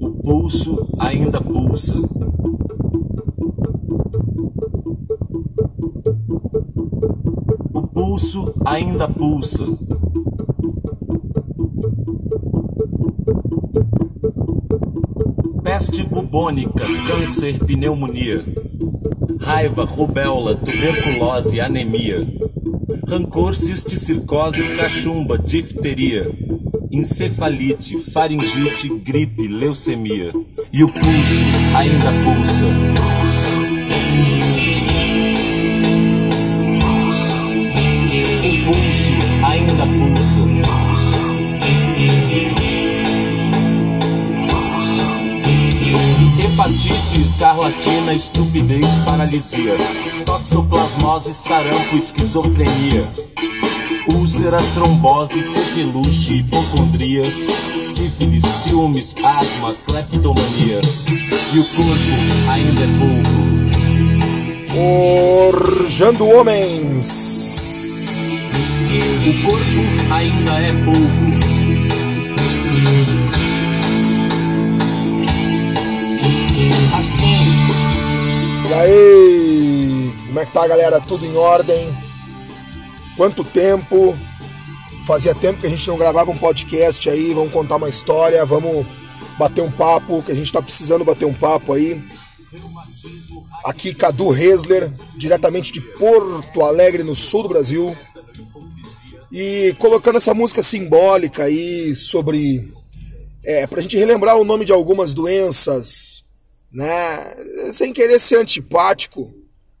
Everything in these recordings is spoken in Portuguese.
O pulso ainda pulsa. O pulso ainda pulsa. Peste bubônica, câncer, pneumonia. Raiva, rubéola, tuberculose, anemia. Rancor, cisticircose, cachumba, difteria. Encefalite, faringite, gripe, leucemia. E o pulso ainda pulsa. Escarlatina, estupidez, paralisia. Toxoplasmose, sarampo, esquizofrenia. Úlcera, trombose, coqueluche, hipocondria. Sífilis, ciúmes, asma, cleptomania. E o corpo ainda é pouco. Forjando Homens. O corpo ainda é pouco. E aí? Como é que tá, galera? Tudo em ordem? Quanto tempo? Fazia tempo que a gente não gravava um podcast aí. Vamos contar uma história, vamos bater um papo, que a gente tá precisando bater um papo aí. Aqui, Cadu Hesler, diretamente de Porto Alegre, no sul do Brasil. E colocando essa música simbólica aí sobre. É, pra gente relembrar o nome de algumas doenças, né? Sem querer ser antipático,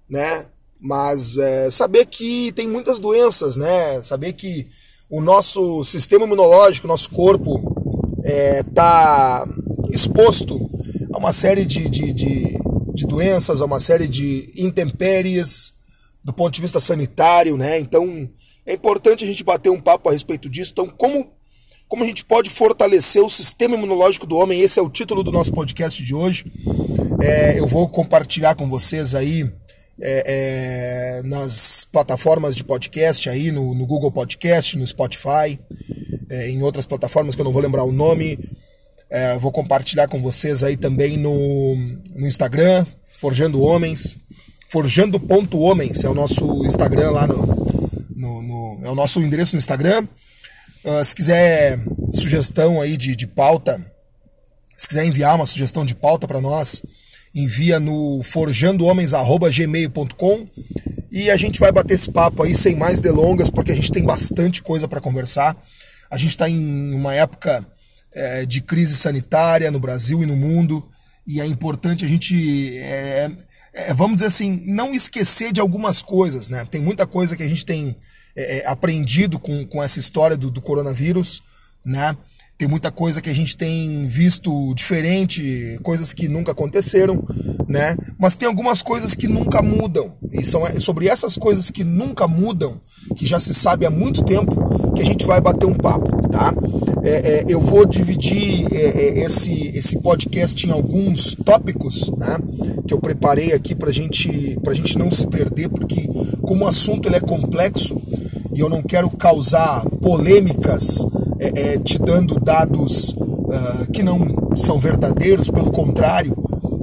né? Mas é, saber que tem muitas doenças, né? Saber que o nosso sistema imunológico, nosso corpo, está exposto a uma série de, de, de, de doenças, a uma série de intempéries do ponto de vista sanitário, né? Então é importante a gente bater um papo a respeito disso. Então, como, como a gente pode fortalecer o sistema imunológico do homem? Esse é o título do nosso podcast de hoje. É, eu vou compartilhar com vocês aí é, é, nas plataformas de podcast aí, no, no Google Podcast, no Spotify, é, em outras plataformas que eu não vou lembrar o nome. É, vou compartilhar com vocês aí também no, no Instagram, Forjando Homens. Forjando.homens é o nosso Instagram lá no, no, no, é o nosso endereço no Instagram. Uh, se quiser sugestão aí de, de pauta, se quiser enviar uma sugestão de pauta para nós, envia no forjandohomens@gmail.com e a gente vai bater esse papo aí sem mais delongas, porque a gente tem bastante coisa para conversar. A gente está em uma época é, de crise sanitária no Brasil e no mundo e é importante a gente é, é, vamos dizer assim, não esquecer de algumas coisas, né? Tem muita coisa que a gente tem é, aprendido com, com essa história do, do, coronavírus, né? Tem muita coisa que a gente tem visto diferente, coisas que nunca aconteceram, né? Mas tem algumas coisas que nunca mudam. E são sobre essas coisas que nunca mudam, que já se sabe há muito tempo, que a gente vai bater um papo, tá? É, é, eu vou dividir é, esse, esse podcast em alguns tópicos, né? Que eu preparei aqui pra gente, pra gente não se perder, porque como o assunto ele é complexo e eu não quero causar polêmicas é, é, te dando dados uh, que não são verdadeiros, pelo contrário,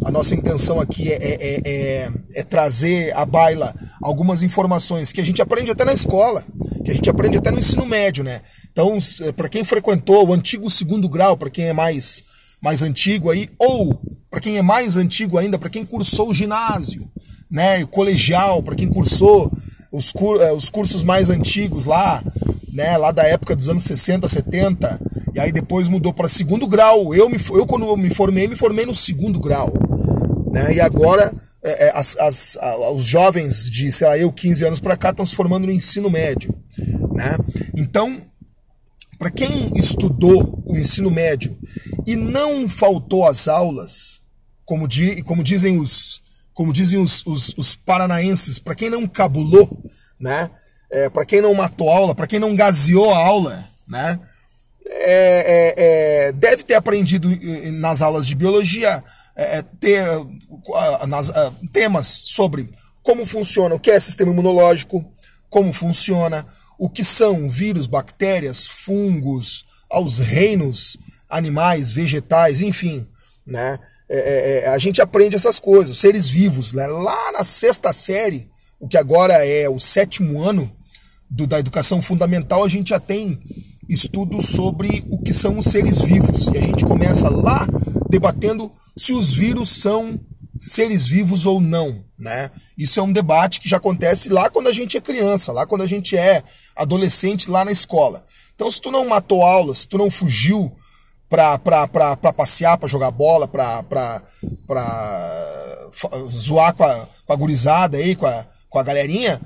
a nossa intenção aqui é, é, é, é, trazer à baila algumas informações que a gente aprende até na escola, que a gente aprende até no ensino médio, né? Então, para quem frequentou o antigo segundo grau, para quem é mais, mais antigo aí, ou para quem é mais antigo ainda, para quem cursou o ginásio, né? O colegial, para quem cursou os, cur os cursos mais antigos lá, né, lá da época dos anos 60, 70, e aí depois mudou para segundo grau. Eu, me, eu, quando me formei, me formei no segundo grau. Né, e agora é, as, as, os jovens de, sei lá, eu, 15 anos para cá, estão se formando no ensino médio. Né? Então, para quem estudou o ensino médio e não faltou às aulas, como, di, como dizem os, como dizem os, os, os paranaenses, para quem não cabulou, né? É, para quem não matou aula, para quem não gaseou a aula, né? É, é, deve ter aprendido nas aulas de biologia ter, nas, temas sobre como funciona, o que é sistema imunológico, como funciona, o que são vírus, bactérias, fungos, aos reinos animais, vegetais, enfim, né? É, é, é, a gente aprende essas coisas, seres vivos, né? Lá na sexta série, o que agora é o sétimo ano do, da educação fundamental, a gente já tem estudos sobre o que são os seres vivos. E a gente começa lá debatendo se os vírus são seres vivos ou não, né? Isso é um debate que já acontece lá quando a gente é criança, lá quando a gente é adolescente lá na escola. Então, se tu não matou aulas, se tu não fugiu pra, pra, pra, passear, pra jogar bola, pra, pra, pra zoar com a, com a gurizada aí, com a, com a galerinha,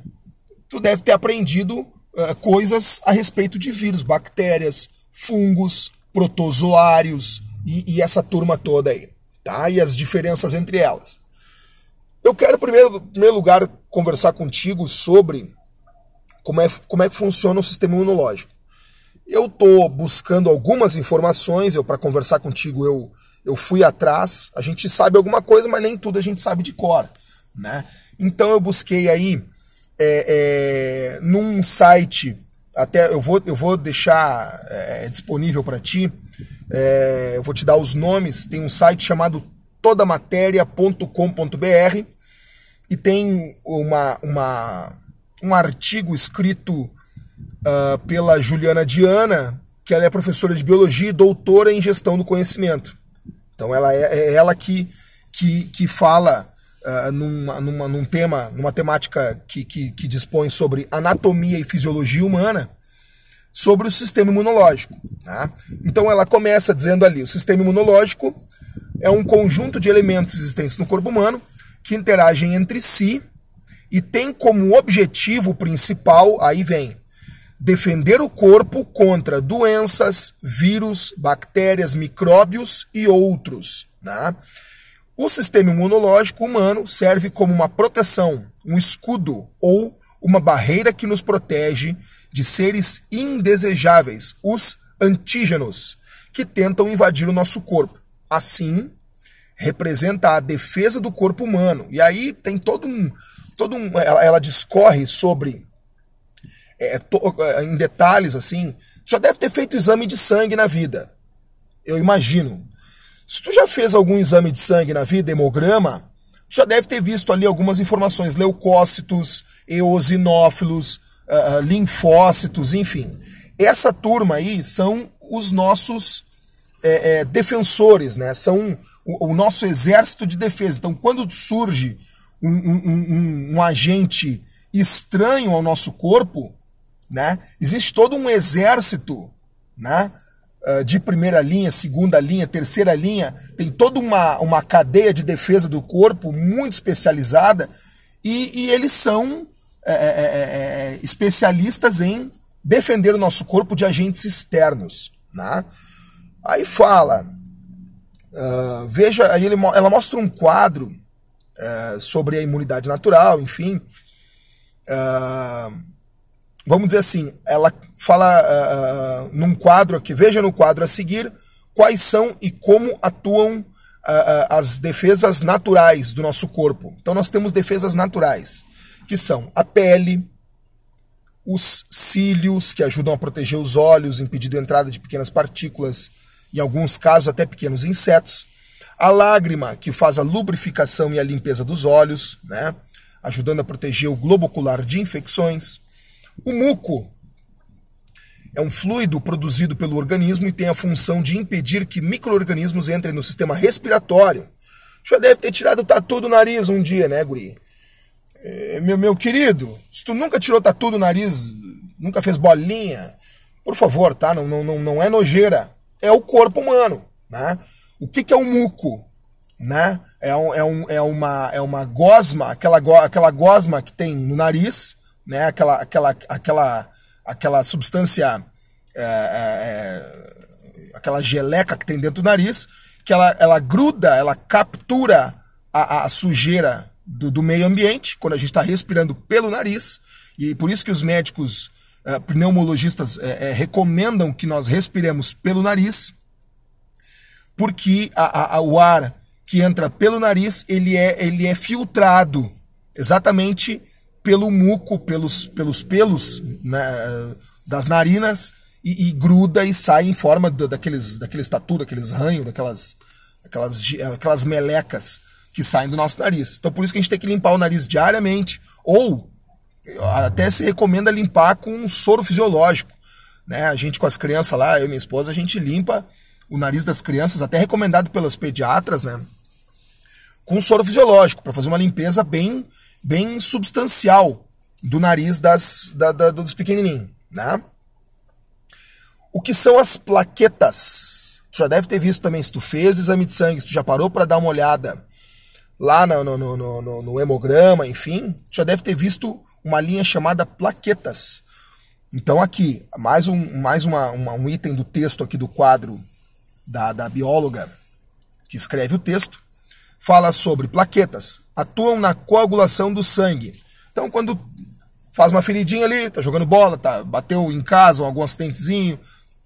tu deve ter aprendido uh, coisas a respeito de vírus, bactérias, fungos, protozoários e, e essa turma toda aí tá? E as diferenças entre elas. Eu quero, primeiro, primeiro lugar, conversar contigo sobre como é, como é que funciona o sistema imunológico. Eu estou buscando algumas informações, eu para conversar contigo eu, eu fui atrás. A gente sabe alguma coisa, mas nem tudo a gente sabe de cor. Né? Então eu busquei aí é, é, num site, até eu vou, eu vou deixar é, disponível para ti, é, eu vou te dar os nomes. Tem um site chamado todamatéria.com.br e tem uma, uma, um artigo escrito uh, pela Juliana Diana, que ela é professora de biologia e doutora em gestão do conhecimento. Então ela é, é ela que, que, que fala uh, numa, numa, num tema, numa temática que, que, que dispõe sobre anatomia e fisiologia humana sobre o sistema imunológico. Tá? Então ela começa dizendo ali: o sistema imunológico é um conjunto de elementos existentes no corpo humano que interagem entre si e tem como objetivo principal, aí vem, defender o corpo contra doenças, vírus, bactérias, micróbios e outros. Né? O sistema imunológico humano serve como uma proteção, um escudo ou uma barreira que nos protege de seres indesejáveis, os antígenos, que tentam invadir o nosso corpo. Assim, representa a defesa do corpo humano. E aí tem todo um. Todo um ela, ela discorre sobre. É, to, é, em detalhes, assim. Já deve ter feito exame de sangue na vida. Eu imagino. Se tu já fez algum exame de sangue na vida, hemograma, tu já deve ter visto ali algumas informações, leucócitos, eosinófilos, uh, linfócitos, enfim. Essa turma aí são os nossos é, é, defensores, né? São o, o, nosso exército de defesa. Então, quando surge um, um, um, um agente estranho ao nosso corpo, né? Existe todo um exército, né? De primeira linha, segunda linha, terceira linha, tem toda uma, uma cadeia de defesa do corpo muito especializada e, e eles são é, é, é, especialistas em defender o nosso corpo de agentes externos. Né? Aí fala, uh, veja, aí ele, ela mostra um quadro uh, sobre a imunidade natural, enfim. Uh, vamos dizer assim, ela fala num quadro aqui, veja no quadro a seguir quais são e como atuam as defesas naturais do nosso corpo. Então nós temos defesas naturais que são a pele, os cílios, que ajudam a proteger os olhos, impedindo a entrada de pequenas partículas, em alguns casos até pequenos insetos, a lágrima, que faz a lubrificação e a limpeza dos olhos, né, ajudando a proteger o globo ocular de infecções, o muco, é um fluido produzido pelo organismo e tem a função de impedir que micro-organismos entrem no sistema respiratório. Já deve ter tirado o tatu do nariz um dia, né, guri? É, meu, meu querido, se tu nunca tirou tatu do nariz, nunca fez bolinha, por favor, tá? Não, não, não é nojeira. É o corpo humano, né? O que, que é um muco? Né? É, um, é, um, é, uma, é uma gosma, aquela, go, aquela gosma que tem no nariz, né? aquela, aquela, aquela, aquela substância, é, é, é, aquela geleca que tem dentro do nariz, que ela, ela gruda, ela captura a, a sujeira do, do meio ambiente, quando a gente está respirando pelo nariz, e por isso que os médicos uh, pneumologistas uh, uh, recomendam que nós respiremos pelo nariz, porque a, a, o ar que entra pelo nariz ele é, ele é filtrado exatamente pelo muco, pelos, pelos pelos né, das narinas e, e, gruda e sai em forma daqueles, daqueles tatu, daqueles ranhos, daquelas, daquelas, aquelas melecas que saem do nosso nariz. Então por isso que a gente tem que limpar o nariz diariamente ou até se recomenda limpar com um soro fisiológico. Né? A gente com as crianças lá, eu e minha esposa, a gente limpa o nariz das crianças, até recomendado pelos pediatras, né? Com soro fisiológico, para fazer uma limpeza bem bem substancial do nariz das, da, da, dos pequenininhos. Né? O que são as plaquetas? Tu já deve ter visto também, se tu fez exame de sangue, se tu já parou para dar uma olhada lá no, no, no, no, no hemograma, enfim, tu já deve ter visto uma linha chamada plaquetas. Então aqui, mais um, mais uma, uma, um item do texto aqui do quadro da, da bióloga que escreve o texto fala sobre plaquetas, atuam na coagulação do sangue. Então, quando faz uma feridinha ali, tá jogando bola, tá, bateu em casa, algum acidentezinho,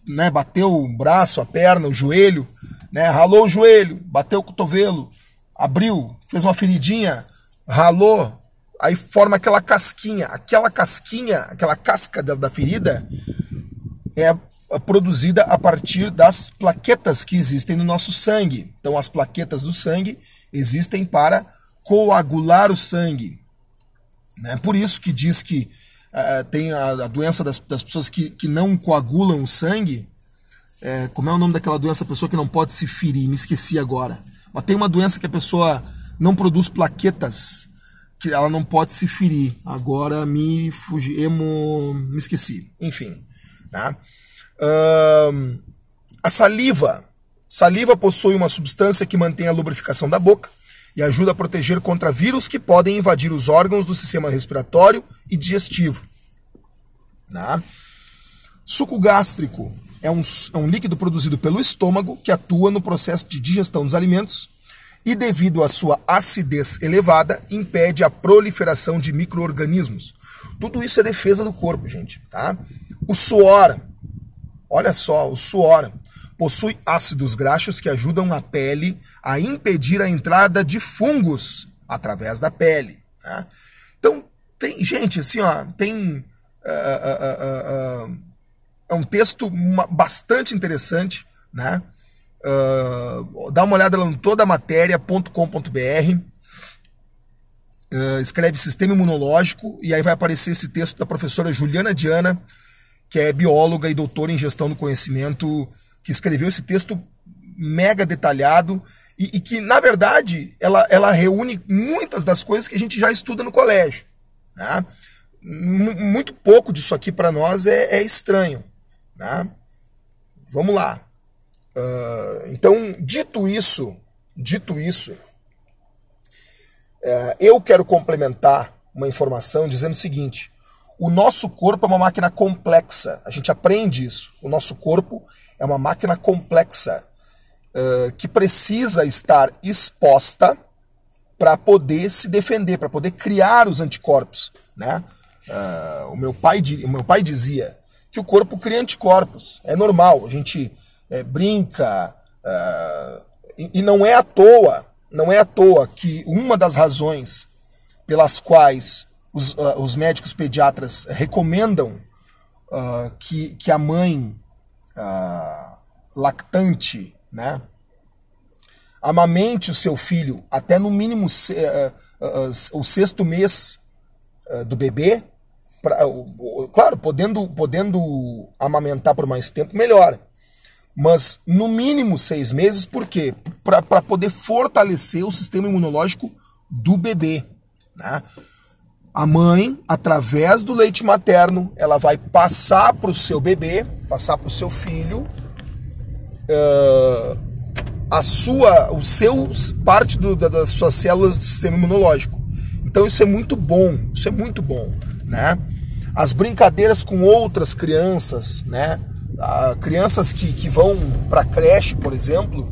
né, bateu o braço, a perna, o joelho, né, ralou o joelho, bateu o cotovelo, abriu, fez uma feridinha, ralou, aí forma aquela casquinha. Aquela casquinha, aquela casca da, da ferida é produzida a partir das plaquetas que existem no nosso sangue. Então, as plaquetas do sangue existem para coagular o sangue. Né? Por isso que diz que uh, tem a, a doença das, das, pessoas que, que não coagulam o sangue. É, como é o nome daquela doença, a pessoa que não pode se ferir? Me esqueci agora. Mas tem uma doença que a pessoa não produz plaquetas, que ela não pode se ferir. Agora me fugi, emo, me esqueci. Enfim. Né? Uh, a saliva Saliva possui uma substância que mantém a lubrificação da boca e ajuda a proteger contra vírus que podem invadir os órgãos do sistema respiratório e digestivo. Né? Suco gástrico é um, é um líquido produzido pelo estômago que atua no processo de digestão dos alimentos e, devido à sua acidez elevada, impede a proliferação de micro-organismos. Tudo isso é defesa do corpo, gente. Tá? O suor, olha só, o suor possui ácidos graxos que ajudam a pele a impedir a entrada de fungos através da pele. Né? Então, tem, gente, assim, ó, tem. Uh, uh, uh, é um texto bastante interessante, né? dá uma olhada lá no todamatéria.com.br. Uh, escreve sistema imunológico e aí vai aparecer esse texto da professora Juliana Diana, que é bióloga e doutora em gestão do conhecimento que escreveu esse texto mega detalhado e, e, que, na verdade, ela, ela reúne muitas das coisas que a gente já estuda no colégio. Né? Muito pouco disso aqui para nós é, é, estranho. Né? Vamos lá. Uh, então, dito isso, dito isso, uh, eu quero complementar uma informação dizendo o seguinte: o nosso corpo é uma máquina complexa. A gente aprende isso. O nosso corpo é uma máquina complexa uh, que precisa estar exposta para poder se defender, para poder criar os anticorpos. Né? Uh, o, meu pai, o meu pai dizia que o corpo cria anticorpos. É normal, a gente é, brinca. Uh, e, e não é à toa, não é à toa que uma das razões pelas quais os, uh, os médicos pediatras recomendam uh, que, que a mãe uh, lactante, né, amamente o seu filho até no mínimo se, o sexto mês do bebê, pra, claro, podendo, podendo amamentar por mais tempo, melhor. Mas no mínimo seis meses, por quê? Para poder fortalecer o sistema imunológico do bebê. Né? A mãe, através do leite materno, ela vai passar para o seu bebê, passar para o seu filho, uh, a sua, o seu parte do, das suas células do sistema imunológico. Então isso é muito bom, isso é muito bom, né? As brincadeiras com outras crianças, né? Uh, crianças que, que vão para creche, por exemplo,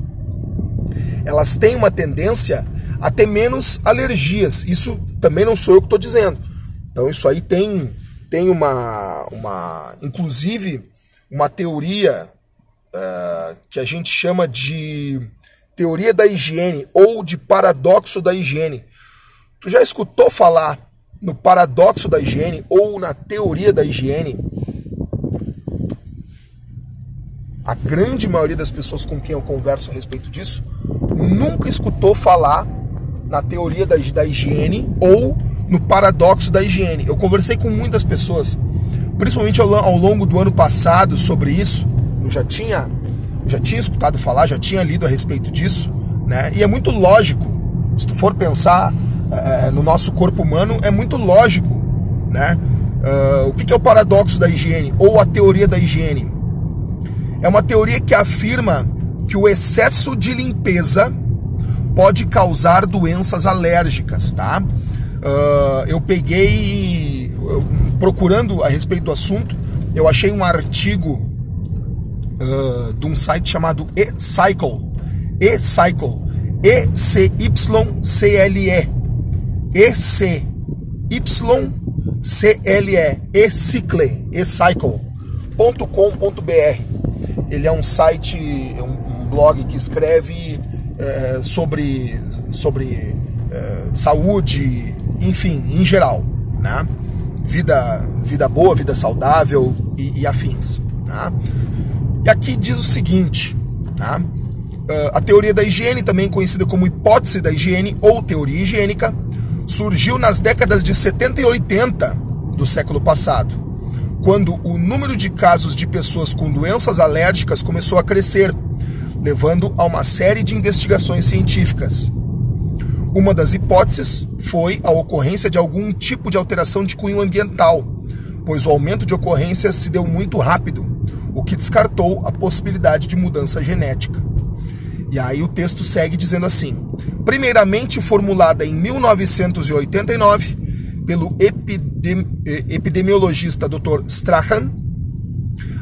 elas têm uma tendência a ter menos alergias. Isso também não sou eu que estou dizendo. Então isso aí tem, tem uma, uma, inclusive, uma teoria uh, que a gente chama de teoria da higiene ou de paradoxo da higiene. Tu já escutou falar no paradoxo da higiene ou na teoria da higiene, a grande maioria das pessoas com quem eu converso a respeito disso nunca escutou falar na teoria da, da higiene ou no paradoxo da higiene. Eu conversei com muitas pessoas, principalmente ao, ao longo do ano passado, sobre isso. Eu já tinha, já tinha escutado falar, já tinha lido a respeito disso, né? E é muito lógico, se tu for pensar é, no nosso corpo humano, é muito lógico, né? Uh, o que é o paradoxo da higiene ou a teoria da higiene? É uma teoria que afirma que o excesso de limpeza pode causar doenças alérgicas, tá? Uh, eu peguei, procurando a respeito do assunto, eu achei um artigo uh, de um site chamado E-Cycle, E-Cycle, E-C-Y-C-L-E, E-C-Y-C-L-E, E-Cycle, E-Cycle.com.br. Ele é um site, um, um blog que escreve é, sobre, sobre é, saúde, enfim, em geral, né? Vida, vida boa, vida saudável e, e afins. Tá? E aqui diz o seguinte, tá? A teoria da higiene, também conhecida como hipótese da higiene ou teoria higiênica, surgiu nas décadas de 70 e 80 do século passado quando o número de casos de pessoas com doenças alérgicas começou a crescer, levando a uma série de investigações científicas. Uma das hipóteses foi a ocorrência de algum tipo de alteração de cunho ambiental, pois o aumento de ocorrências se deu muito rápido, o que descartou a possibilidade de mudança genética. E aí o texto segue dizendo assim: primeiramente formulada em 1989 pelo epidemi eh, epidemiologista Dr. Strahan,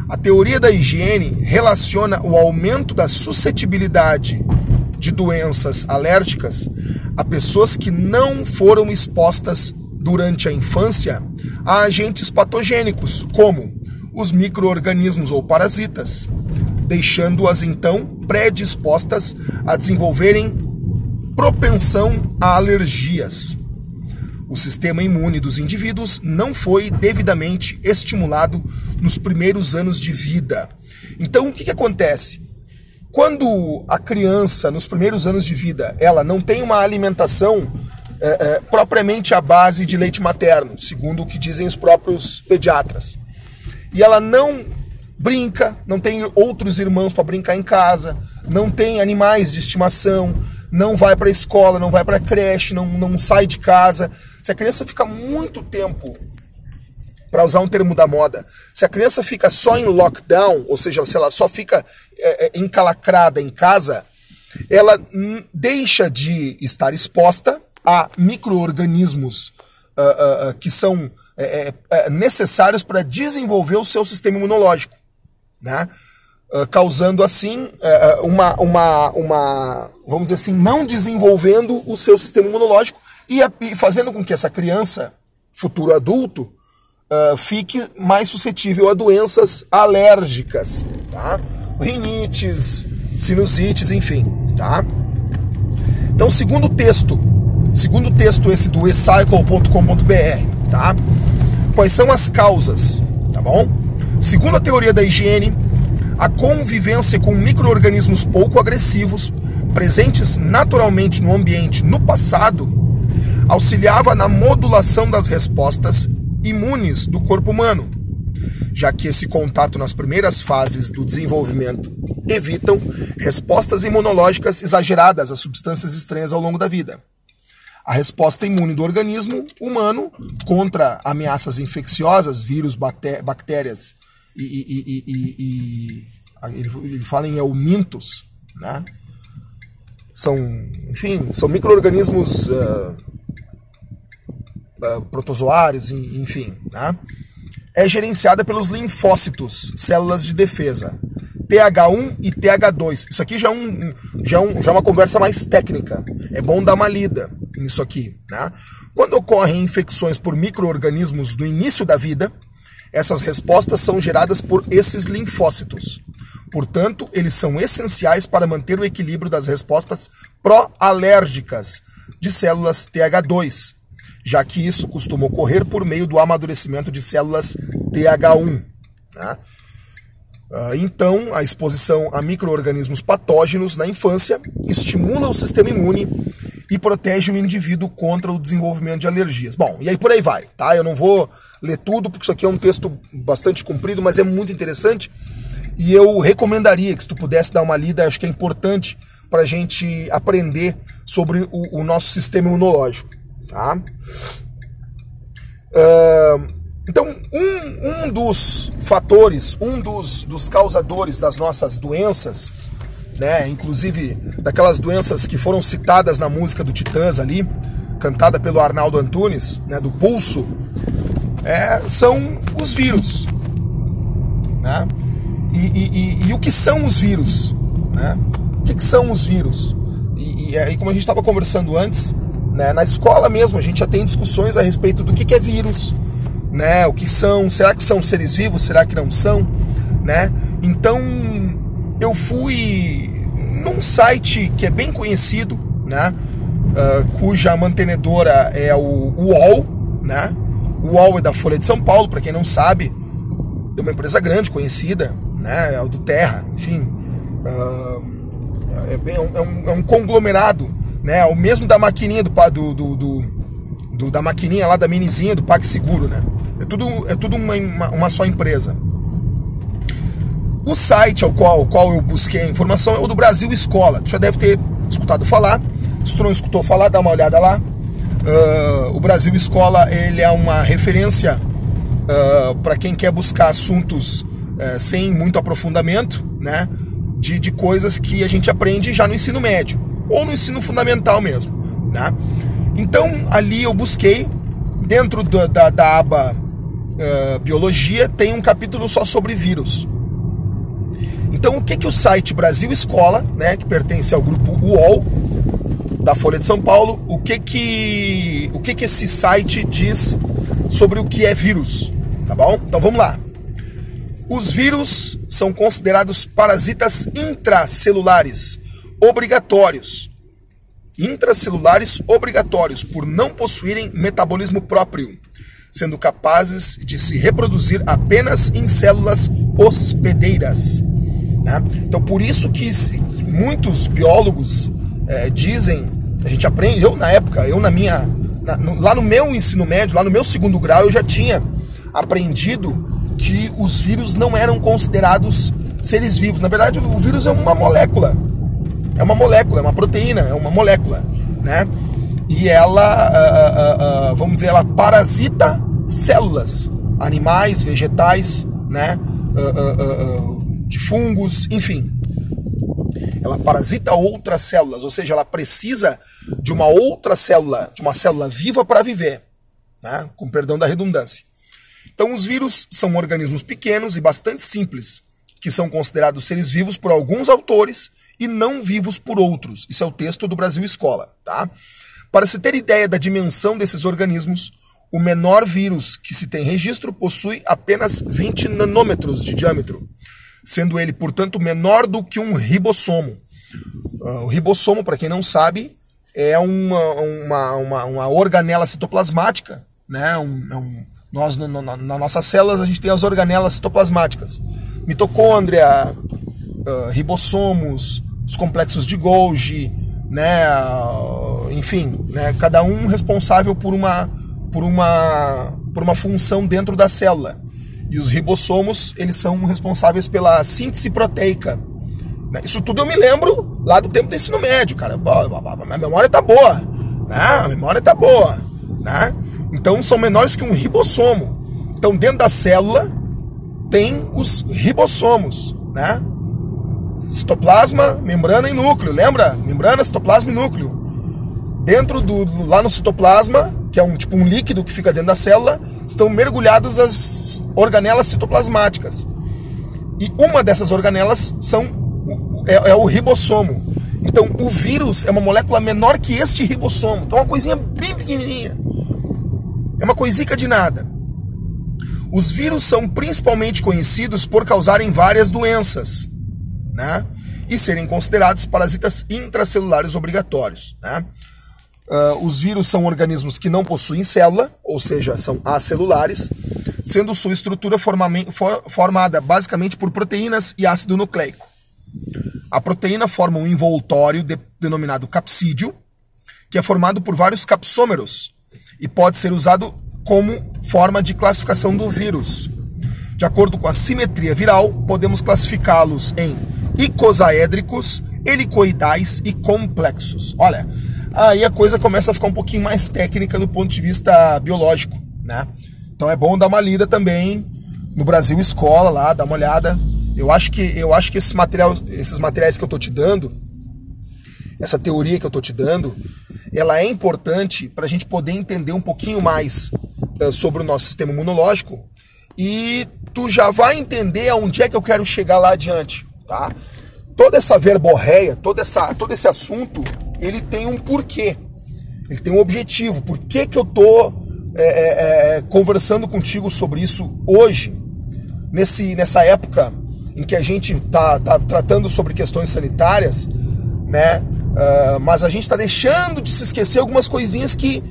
a teoria da higiene relaciona o aumento da suscetibilidade de doenças alérgicas a pessoas que não foram expostas durante a infância a agentes patogênicos, como os microorganismos ou parasitas, deixando-as então predispostas a desenvolverem propensão a alergias o sistema imune dos indivíduos não foi devidamente estimulado nos primeiros anos de vida. Então, o que, que acontece? Quando a criança, nos primeiros anos de vida, ela não tem uma alimentação é, é, propriamente à base de leite materno, segundo o que dizem os próprios pediatras, e ela não brinca, não tem outros irmãos para brincar em casa, não tem animais de estimação, não vai para a escola, não vai para a creche, não, não sai de casa. Se a criança fica muito tempo, para usar um termo da moda, se a criança fica só em lockdown, ou seja, se ela só fica é, é encalacrada em casa, ela deixa de estar exposta a micro-organismos uh, uh, que são uh, necessários para desenvolver o seu sistema imunológico. Né? Uh, causando assim uh, uma, uma, uma, vamos dizer assim, não desenvolvendo o seu sistema imunológico e, fazendo com que essa criança, futuro adulto, uh, fique mais suscetível a doenças alérgicas, tá? Rinites, sinusites, enfim, tá? Então, segundo texto, segundo texto esse do ecycle.com.br, tá? Quais são as causas, tá bom? Segundo a teoria da higiene, a convivência com micro-organismos pouco agressivos, presentes naturalmente no ambiente no passado, auxiliava na modulação das respostas imunes do corpo humano, já que esse contato nas primeiras fases do desenvolvimento evitam respostas imunológicas exageradas a substâncias estranhas ao longo da vida. A resposta imune do organismo humano contra ameaças infecciosas, vírus, bactérias e, e, e, e ele, ele, fala em eumintos, né? São, enfim, são micro-organismos uh, uh, protozoários, enfim, né? É gerenciada pelos linfócitos, células de defesa, TH1 e TH2. Isso aqui já é, um, já, é um, já é uma conversa mais técnica. É bom dar uma lida nisso aqui. Né? Quando ocorrem infecções por micro-organismos no início da vida, essas respostas são geradas por esses linfócitos. Portanto, eles são essenciais para manter o equilíbrio das respostas pró-alérgicas de células TH2, já que isso costuma ocorrer por meio do amadurecimento de células TH1. Né? Ah, então, a exposição a micro-organismos patógenos na infância estimula o sistema imune e protege o indivíduo contra o desenvolvimento de alergias. Bom, e aí por aí vai, tá? Eu não vou ler tudo, porque isso aqui é um texto bastante comprido, mas é muito interessante. E eu recomendaria que se tu pudesse dar uma lida, acho que é importante para a gente aprender sobre o, o, nosso sistema imunológico, tá? Uh, então, um, um dos fatores, um dos, dos causadores das nossas doenças, né, inclusive daquelas doenças que foram citadas na música do Titãs ali, cantada pelo Arnaldo Antunes, né, do Pulso, é, são os vírus. Né? E, e, e, e, o que são os vírus? Né? O que, que são os vírus? E, aí, como a gente estava conversando antes, né, na escola mesmo a gente já tem discussões a respeito do que, que é vírus, né? O que são? Será que são seres vivos? Será que não são? Né? Então eu fui num site que é bem conhecido, né? Uh, cuja mantenedora é o UOL, né? O UOL é da Folha de São Paulo, para quem não sabe, é uma empresa grande, conhecida, né? É o do Terra, enfim. Uh, é, bem, é, um, é, um, conglomerado, né? O mesmo da maquininha do, do, do, do, do da maquininha lá da minizinha do PagSeguro, né? É tudo, é tudo uma, uma, uma só empresa. O site ao qual, ao qual eu busquei a informação é o do Brasil Escola. Tu já deve ter escutado falar. Se tu não escutou falar, dá uma olhada lá. Uh, o Brasil Escola ele é uma referência uh, para quem quer buscar assuntos uh, sem muito aprofundamento, né? De, de coisas que a gente aprende já no ensino médio ou no ensino fundamental mesmo, né? Então ali eu busquei dentro da, da, da aba uh, biologia, tem um capítulo só sobre vírus. Então, o que, que o site Brasil Escola, né, que pertence ao grupo UOL, da Folha de São Paulo, o que que, o que que esse site diz sobre o que é vírus, tá bom? Então vamos lá. Os vírus são considerados parasitas intracelulares obrigatórios. Intracelulares obrigatórios por não possuírem metabolismo próprio sendo capazes de se reproduzir apenas em células hospedeiras. Né? Então, por isso que muitos biólogos é, dizem, a gente aprende, eu na época, eu na minha, na, no, lá no meu ensino médio, lá no meu segundo grau, eu já tinha aprendido que os vírus não eram considerados seres vivos. Na verdade, o vírus é uma molécula. É uma molécula, é uma proteína, é uma molécula, né? e ela, uh, uh, uh, vamos dizer, ela parasita células, animais, vegetais, né, de fungos, enfim. Ela parasita outras células, ou seja, ela precisa de uma outra célula, de uma célula viva para viver, né, com perdão da redundância. Então, os vírus são organismos pequenos e bastante simples, que são considerados seres vivos por alguns autores e não vivos por outros. Isso é o texto do Brasil Escola, tá? Para se ter ideia da dimensão desses organismos, o menor vírus que se tem registro possui apenas 20 nanômetros de diâmetro, sendo ele, portanto, menor do que um ribossomo. Uh, o ribossomo, para quem não sabe, é uma, uma, uma, uma organela citoplasmática. Né? Um, é um, nós, no, no, nas nossas células, a gente tem as organelas citoplasmáticas. Mitocôndria, uh, ribossomos, os complexos de Golgi, né, enfim, né, cada um responsável por uma, por uma, por uma função dentro da célula. E os ribossomos, eles são responsáveis pela síntese proteica. Né? Isso tudo eu me lembro lá do tempo do ensino médio, cara. Minha memória tá boa, né? A memória tá boa, né? Então são menores que um ribossomo. Então dentro da célula tem os ribossomos, né? Citoplasma, membrana e núcleo, lembra? Membrana, citoplasma e núcleo. Dentro do lá no citoplasma, que é um tipo um líquido que fica dentro da célula, estão mergulhadas as organelas citoplasmáticas. E uma dessas organelas são é, é o ribossomo. Então, o vírus é uma molécula menor que este ribossomo. Então, é uma coisinha bem pequenininha. É uma coisica de nada. Os vírus são principalmente conhecidos por causarem várias doenças né? e serem considerados parasitas intracelulares obrigatórios. Né? Uh, os vírus são organismos que não possuem célula, ou seja, são acelulares, sendo sua estrutura formada basicamente por proteínas e ácido nucleico. A proteína forma um envoltório de, denominado capsídio, que é formado por vários capsômeros e pode ser usado como forma de classificação do vírus. De acordo com a simetria viral, podemos classificá-los em icosaédricos, helicoidais e complexos. Olha, aí a coisa começa a ficar um pouquinho mais técnica do ponto de vista biológico, né? Então é bom dar uma lida também no Brasil Escola lá, dar uma olhada. Eu acho que eu acho que esse material, esses materiais que eu tô te dando, essa teoria que eu tô te dando, ela é importante para a gente poder entender um pouquinho mais uh, sobre o nosso sistema imunológico e tu já vai entender aonde é que eu quero chegar lá adiante, tá? Toda essa verborreia, toda essa, todo esse assunto, ele tem um porquê, ele tem um objetivo. Por que, que eu tô é, é, é, conversando contigo sobre isso hoje, nesse, nessa época em que a gente tá, tá tratando sobre questões sanitárias, né? Uh, mas a gente está deixando de se esquecer algumas coisinhas que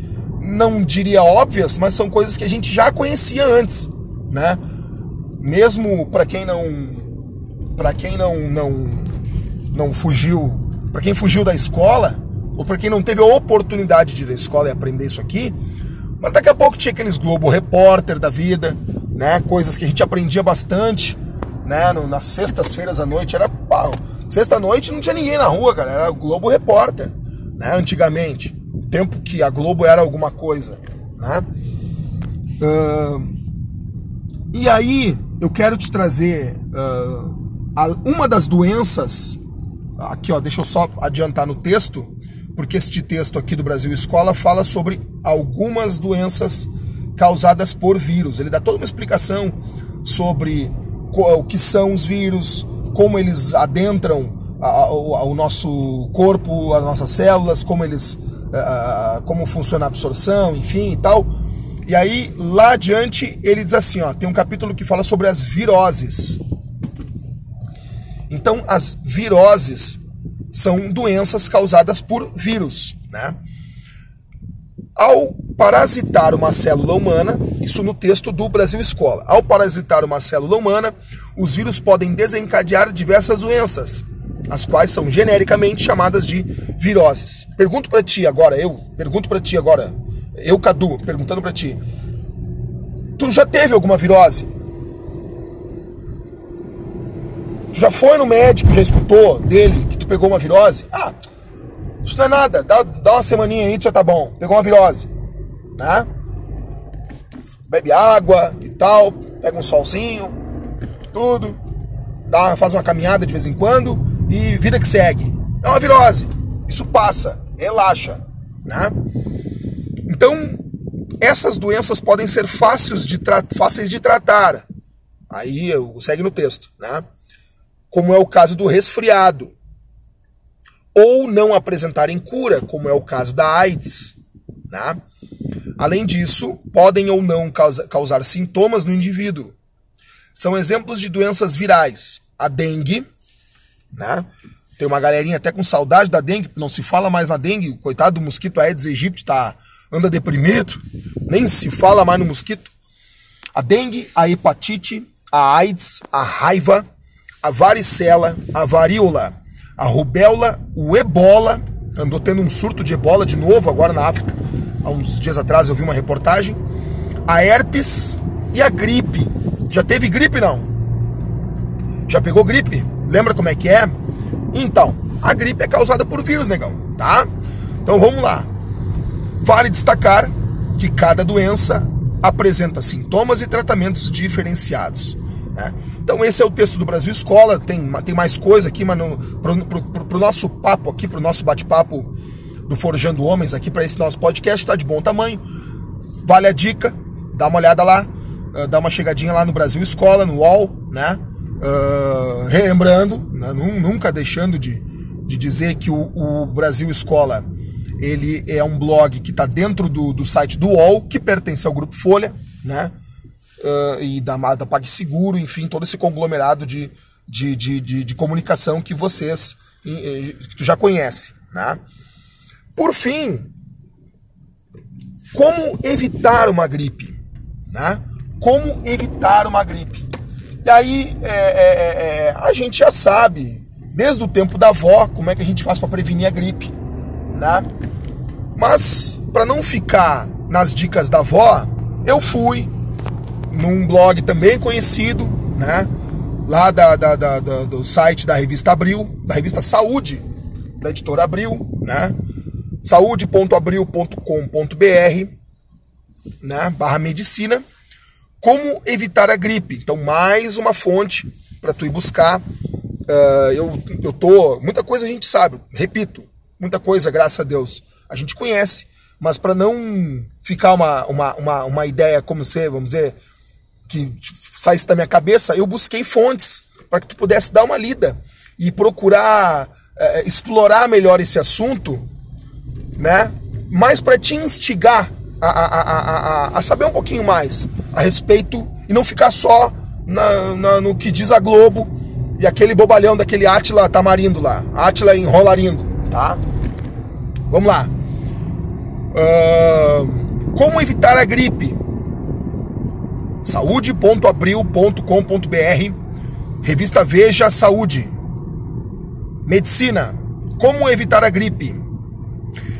não diria óbvias, mas são coisas que a gente já conhecia antes, né? Mesmo para quem não para quem não não não fugiu, para quem fugiu da escola ou para quem não teve a oportunidade de ir à escola e aprender isso aqui, mas daqui a pouco tinha aqueles Globo Repórter da vida, né? Coisas que a gente aprendia bastante, né? No, nas sextas-feiras à noite era pau. Sexta-noite não tinha ninguém na rua, cara. Era o Globo Repórter, né? Antigamente, tempo que a Globo era alguma coisa, né? Uh, e aí eu quero te trazer uh, uma das doenças. Aqui, ó, deixa eu só adiantar no texto, porque este texto aqui do Brasil Escola fala sobre algumas doenças causadas por vírus. Ele dá toda uma explicação sobre o que são os vírus, como eles adentram o nosso corpo, as nossas células, como eles, como funciona a absorção, enfim e tal. E aí, lá adiante, ele diz assim, ó, tem um capítulo que fala sobre as viroses. Então, as viroses são doenças causadas por vírus, né? Ao parasitar uma célula humana, isso no texto do Brasil Escola, ao parasitar uma célula humana, os vírus podem desencadear diversas doenças, as quais são genericamente chamadas de viroses. Pergunto para ti agora, eu pergunto para ti agora, eu Cadu, perguntando para ti, tu já teve alguma virose? Tu já foi no médico, já escutou dele que tu pegou uma virose? Ah, isso não é nada, dá, dá uma semaninha aí, já tá bom. Pegou uma virose, né? Bebe água e tal, pega um solzinho, tudo, dá, faz uma caminhada de vez em quando e vida que segue. É uma virose, isso passa, relaxa, né? Então, essas doenças podem ser fáceis de, fáceis de tratar. Aí segue no texto, né? Como é o caso do resfriado ou não apresentarem cura, como é o caso da AIDS. Né? Além disso, podem ou não causar sintomas no indivíduo. São exemplos de doenças virais. A dengue, né? Tem uma galerinha até com saudade da dengue, não se fala mais na dengue. Coitado do mosquito Aedes aegypti tá, anda deprimido, nem se fala mais no mosquito. A dengue, a hepatite, a AIDS, a raiva, a varicela, a varíola, a rubéola, o ebola, andou tendo um surto de ebola de novo agora na África. Há uns dias atrás eu vi uma reportagem. A herpes e a gripe. Já teve gripe não? Já pegou gripe? Lembra como é que é? Então, a gripe é causada por vírus, negão, tá? Então vamos lá. Vale destacar que cada doença apresenta sintomas e tratamentos diferenciados. Né? Então esse é o texto do Brasil Escola, tem, tem mais coisa aqui, mas para o nosso papo aqui, para o nosso bate-papo do Forjando Homens aqui, para esse nosso podcast, está de bom tamanho. Vale a dica, dá uma olhada lá, uh, dá uma chegadinha lá no Brasil Escola, no UOL, né? Uh, relembrando, né? nunca deixando de, de dizer que o, o Brasil Escola ele é um blog que está dentro do, do site do UOL, que pertence ao Grupo Folha, né? Uh, e da, da PagSeguro, enfim, todo esse conglomerado de, de, de, de, de comunicação que vocês que tu já conhece. Né? Por fim, como evitar uma gripe, né? Como evitar uma gripe. E aí é, é, é, é a gente já sabe, desde o tempo da avó, como é que a gente faz para prevenir a gripe, né? Mas para não ficar nas dicas da avó, eu fui num blog também conhecido, né? Lá da, da, da, da, do site da revista Abril, da revista Saúde, da editora Abril, né? saúde.abril.com.br, né? Barra medicina. Como evitar a gripe? Então, mais uma fonte para tu ir buscar. Uh, eu, eu tô. Muita coisa a gente sabe, repito, muita coisa, graças a Deus, a gente conhece, mas para não ficar uma, uma, uma, uma ideia como ser, vamos dizer, que saísse da minha cabeça, eu busquei fontes para que tu pudesse dar uma lida e procurar é, explorar melhor esse assunto, né? Mais para te instigar a, a, a, a, saber um pouquinho mais a respeito e não ficar só na, na, no que diz a Globo e aquele bobalhão daquele Atila Tamarindo lá, Atila Enrolarindo, tá? Vamos lá. Uh, como evitar a gripe? saúde.abril.com.br Revista Veja Saúde. Medicina. Como evitar a gripe?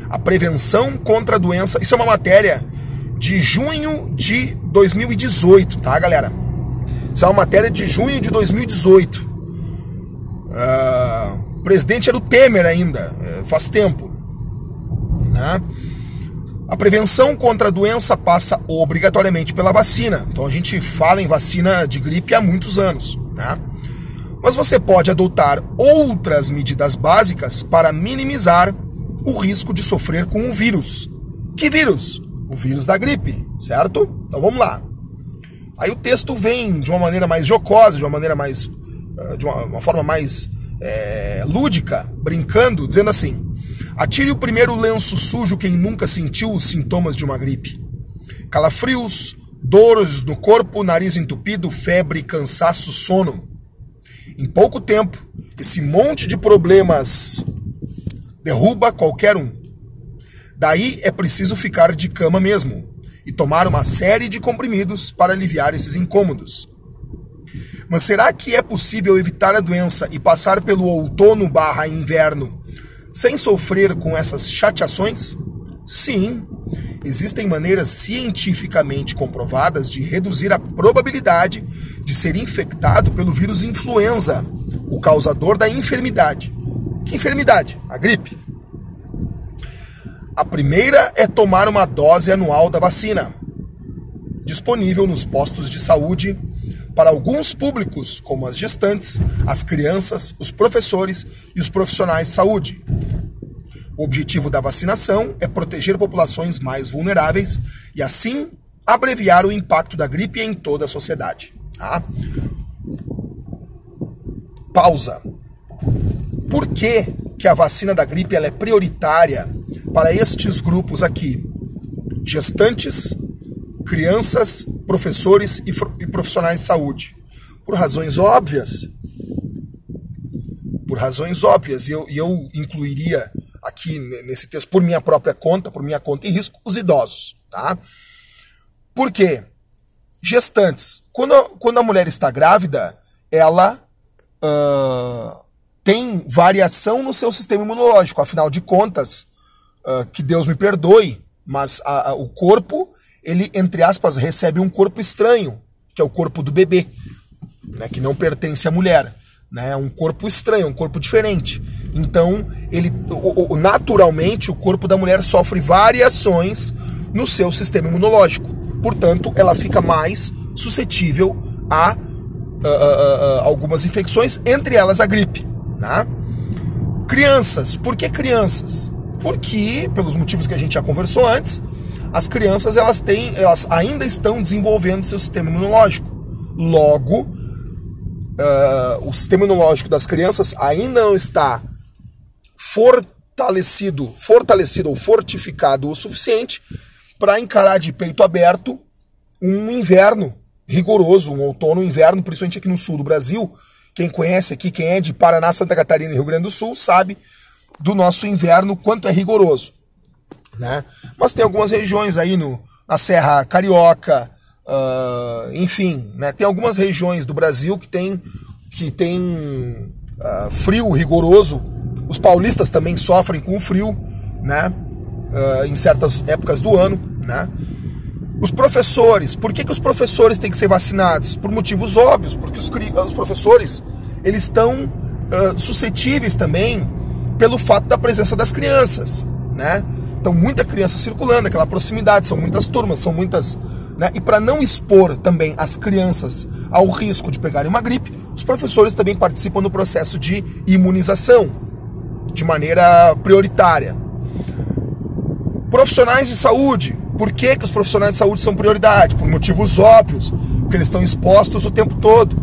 A prevenção contra a doença. Isso é uma matéria de junho de 2018, tá, galera? Isso é uma matéria de junho de 2018. Uh, ah, o presidente era o Temer ainda, eh, faz tempo. Né? A prevenção contra a doença passa obrigatoriamente pela vacina. Então a gente fala em vacina de gripe há muitos anos. Né? Mas você pode adotar outras medidas básicas para minimizar o risco de sofrer com o vírus. Que vírus? O vírus da gripe, certo? Então vamos lá. Aí o texto vem de uma maneira mais jocosa, de uma maneira mais. Eh, de uma, uma forma mais é, lúdica, brincando, dizendo assim: Atire o primeiro lenço sujo quem nunca sentiu os sintomas de uma gripe. Calafrios, dores no corpo, nariz entupido, febre, cansaço, sono. Em pouco tempo, esse monte de problemas derruba qualquer um. Daí é preciso ficar de cama mesmo e tomar uma série de comprimidos para aliviar esses incômodos. Mas será que é possível evitar a doença e passar pelo outono barra inverno sem sofrer com essas chateações? Sim, existem maneiras cientificamente comprovadas de reduzir a probabilidade de ser infectado pelo vírus influenza, o causador da enfermidade. Que enfermidade? A gripe. A primeira é tomar uma dose anual da vacina, disponível nos postos de saúde para alguns públicos, como as gestantes, as crianças, os professores e os profissionais de saúde. O objetivo da vacinação é proteger populações mais vulneráveis e, assim, abreviar o impacto da gripe em toda a sociedade. Tá? Pausa. Por que, que a vacina da gripe ela é prioritária para estes grupos aqui? Gestantes, crianças, professores e, e profissionais de saúde. Por razões óbvias. Por razões óbvias. E eu, eu incluiria aqui nesse texto, por minha própria conta, por minha conta e risco, os idosos. Tá? Por quê? Gestantes. Quando, a, quando a mulher está grávida, ela uh, tem variação no seu sistema imunológico. Afinal de contas, uh, que Deus me perdoe, mas a, a, o corpo ele, entre aspas, recebe um corpo estranho, que é o corpo do bebê, né, que não pertence à mulher. Né, é um corpo estranho, um corpo diferente. Então, ele, naturalmente, o corpo da mulher sofre variações no seu sistema imunológico. Portanto, ela fica mais suscetível a, a, a, a algumas infecções, entre elas a gripe. Né? Crianças. Por que crianças? Porque, pelos motivos que a gente já conversou antes, as crianças elas têm, elas ainda estão desenvolvendo seu sistema imunológico. Logo, uh, o sistema imunológico das crianças ainda não está fortalecido, fortalecido ou fortificado o suficiente para encarar de peito aberto um inverno rigoroso, um outono, um inverno, principalmente aqui no sul do Brasil. Quem conhece aqui, quem é de Paraná, Santa Catarina e Rio Grande do Sul, sabe do nosso inverno quanto é rigoroso. Né? Mas tem algumas regiões aí no, na Serra Carioca, uh, enfim, né? Tem algumas regiões do Brasil que tem, que tem uh, frio rigoroso. Os paulistas também sofrem com o frio, né? Uh, em certas épocas do ano, né? Os professores, por que, que os professores têm que ser vacinados? Por motivos óbvios, porque os, os professores eles estão uh, suscetíveis também pelo fato da presença das crianças, né? Então muita criança circulando, aquela proximidade, são muitas turmas, são muitas, né? E para não expor também as crianças ao risco de pegarem uma gripe, os professores também participam do processo de imunização de maneira prioritária. Profissionais de saúde, por que, que os profissionais de saúde são prioridade? Por motivos óbvios, porque eles estão expostos o tempo todo.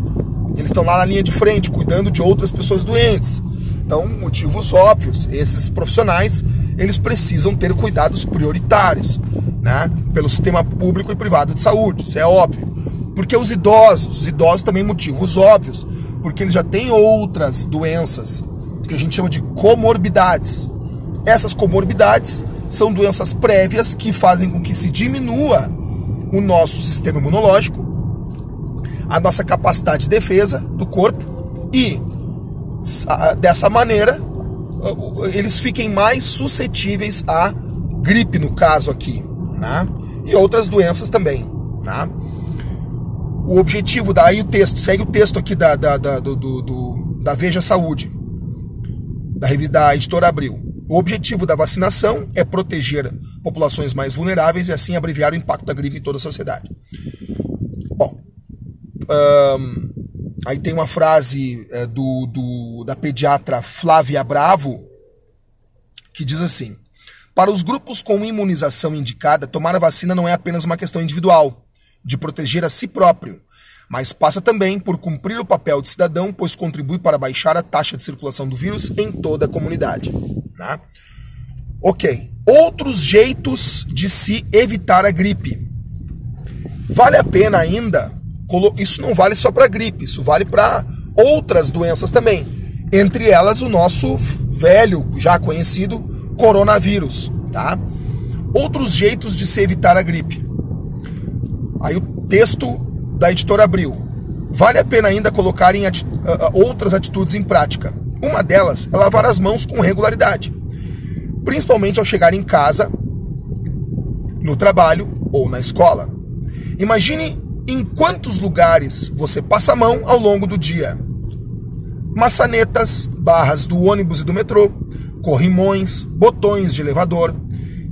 Eles estão lá na linha de frente, cuidando de outras pessoas doentes. Então, motivos óbvios, esses profissionais, eles precisam ter cuidados prioritários, né? Pelo sistema público e privado de saúde, isso é óbvio. Porque os idosos, os idosos também motivos óbvios, porque eles já têm outras doenças, que a gente chama de comorbidades. Essas comorbidades são doenças prévias que fazem com que se diminua o nosso sistema imunológico, a nossa capacidade de defesa do corpo e dessa maneira eles fiquem mais suscetíveis à gripe no caso aqui, né? E outras doenças também, né? O objetivo daí o texto segue o texto aqui da da, da, do, do, da Veja Saúde da da editora Abril. O objetivo da vacinação é proteger populações mais vulneráveis e assim abreviar o impacto da gripe em toda a sociedade. Bom, aí tem uma frase é, do, do, da pediatra Flávia Bravo que diz assim: Para os grupos com imunização indicada, tomar a vacina não é apenas uma questão individual, de proteger a si próprio, mas passa também por cumprir o papel de cidadão, pois contribui para baixar a taxa de circulação do vírus em toda a comunidade. Né? Ok. Outros jeitos de se evitar a gripe. Vale a pena ainda. Isso não vale só para gripe, isso vale para outras doenças também. Entre elas o nosso velho, já conhecido coronavírus, tá? Outros jeitos de se evitar a gripe. Aí o texto da editora Abril. Vale a pena ainda colocar em ati outras atitudes em prática. Uma delas é lavar as mãos com regularidade principalmente ao chegar em casa, no trabalho ou na escola. Imagine em quantos lugares você passa a mão ao longo do dia. Maçanetas, barras do ônibus e do metrô, corrimões, botões de elevador.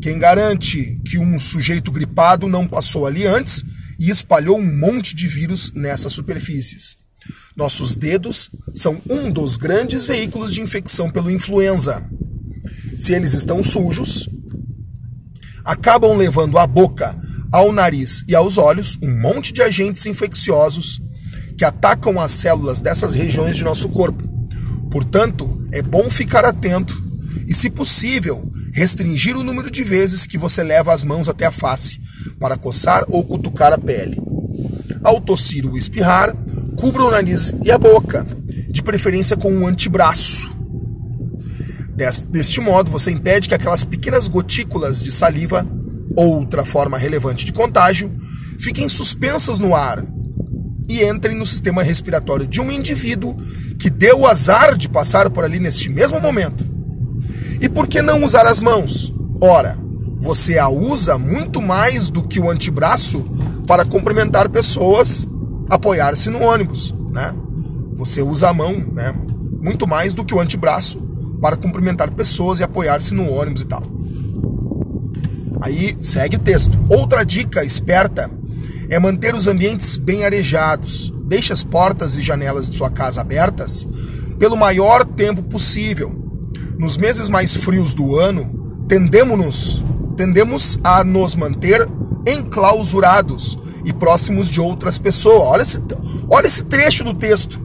Quem garante que um sujeito gripado não passou ali antes e espalhou um monte de vírus nessas superfícies? Nossos dedos são um dos grandes veículos de infecção pelo influenza se eles estão sujos, acabam levando à boca, ao nariz e aos olhos um monte de agentes infecciosos que atacam as células dessas regiões de nosso corpo. Portanto, é bom ficar atento e, se possível, restringir o número de vezes que você leva as mãos até a face para coçar ou cutucar a pele. Ao tossir ou espirrar, cubra o nariz e a boca, de preferência com um antebraço Deste modo, você impede que aquelas pequenas gotículas de saliva, outra forma relevante de contágio, fiquem suspensas no ar e entrem no sistema respiratório de um indivíduo que deu o azar de passar por ali neste mesmo momento. E por que não usar as mãos? Ora, você a usa muito mais do que o antebraço para cumprimentar pessoas, apoiar-se no ônibus, né? Você usa a mão, né? Muito mais do que o antebraço para cumprimentar pessoas e apoiar-se no ônibus e tal. Aí segue o texto. Outra dica esperta é manter os ambientes bem arejados. Deixe as portas e janelas de sua casa abertas pelo maior tempo possível. Nos meses mais frios do ano, tendemos, tendemos a nos manter enclausurados e próximos de outras pessoas. Olha esse, olha esse trecho do texto.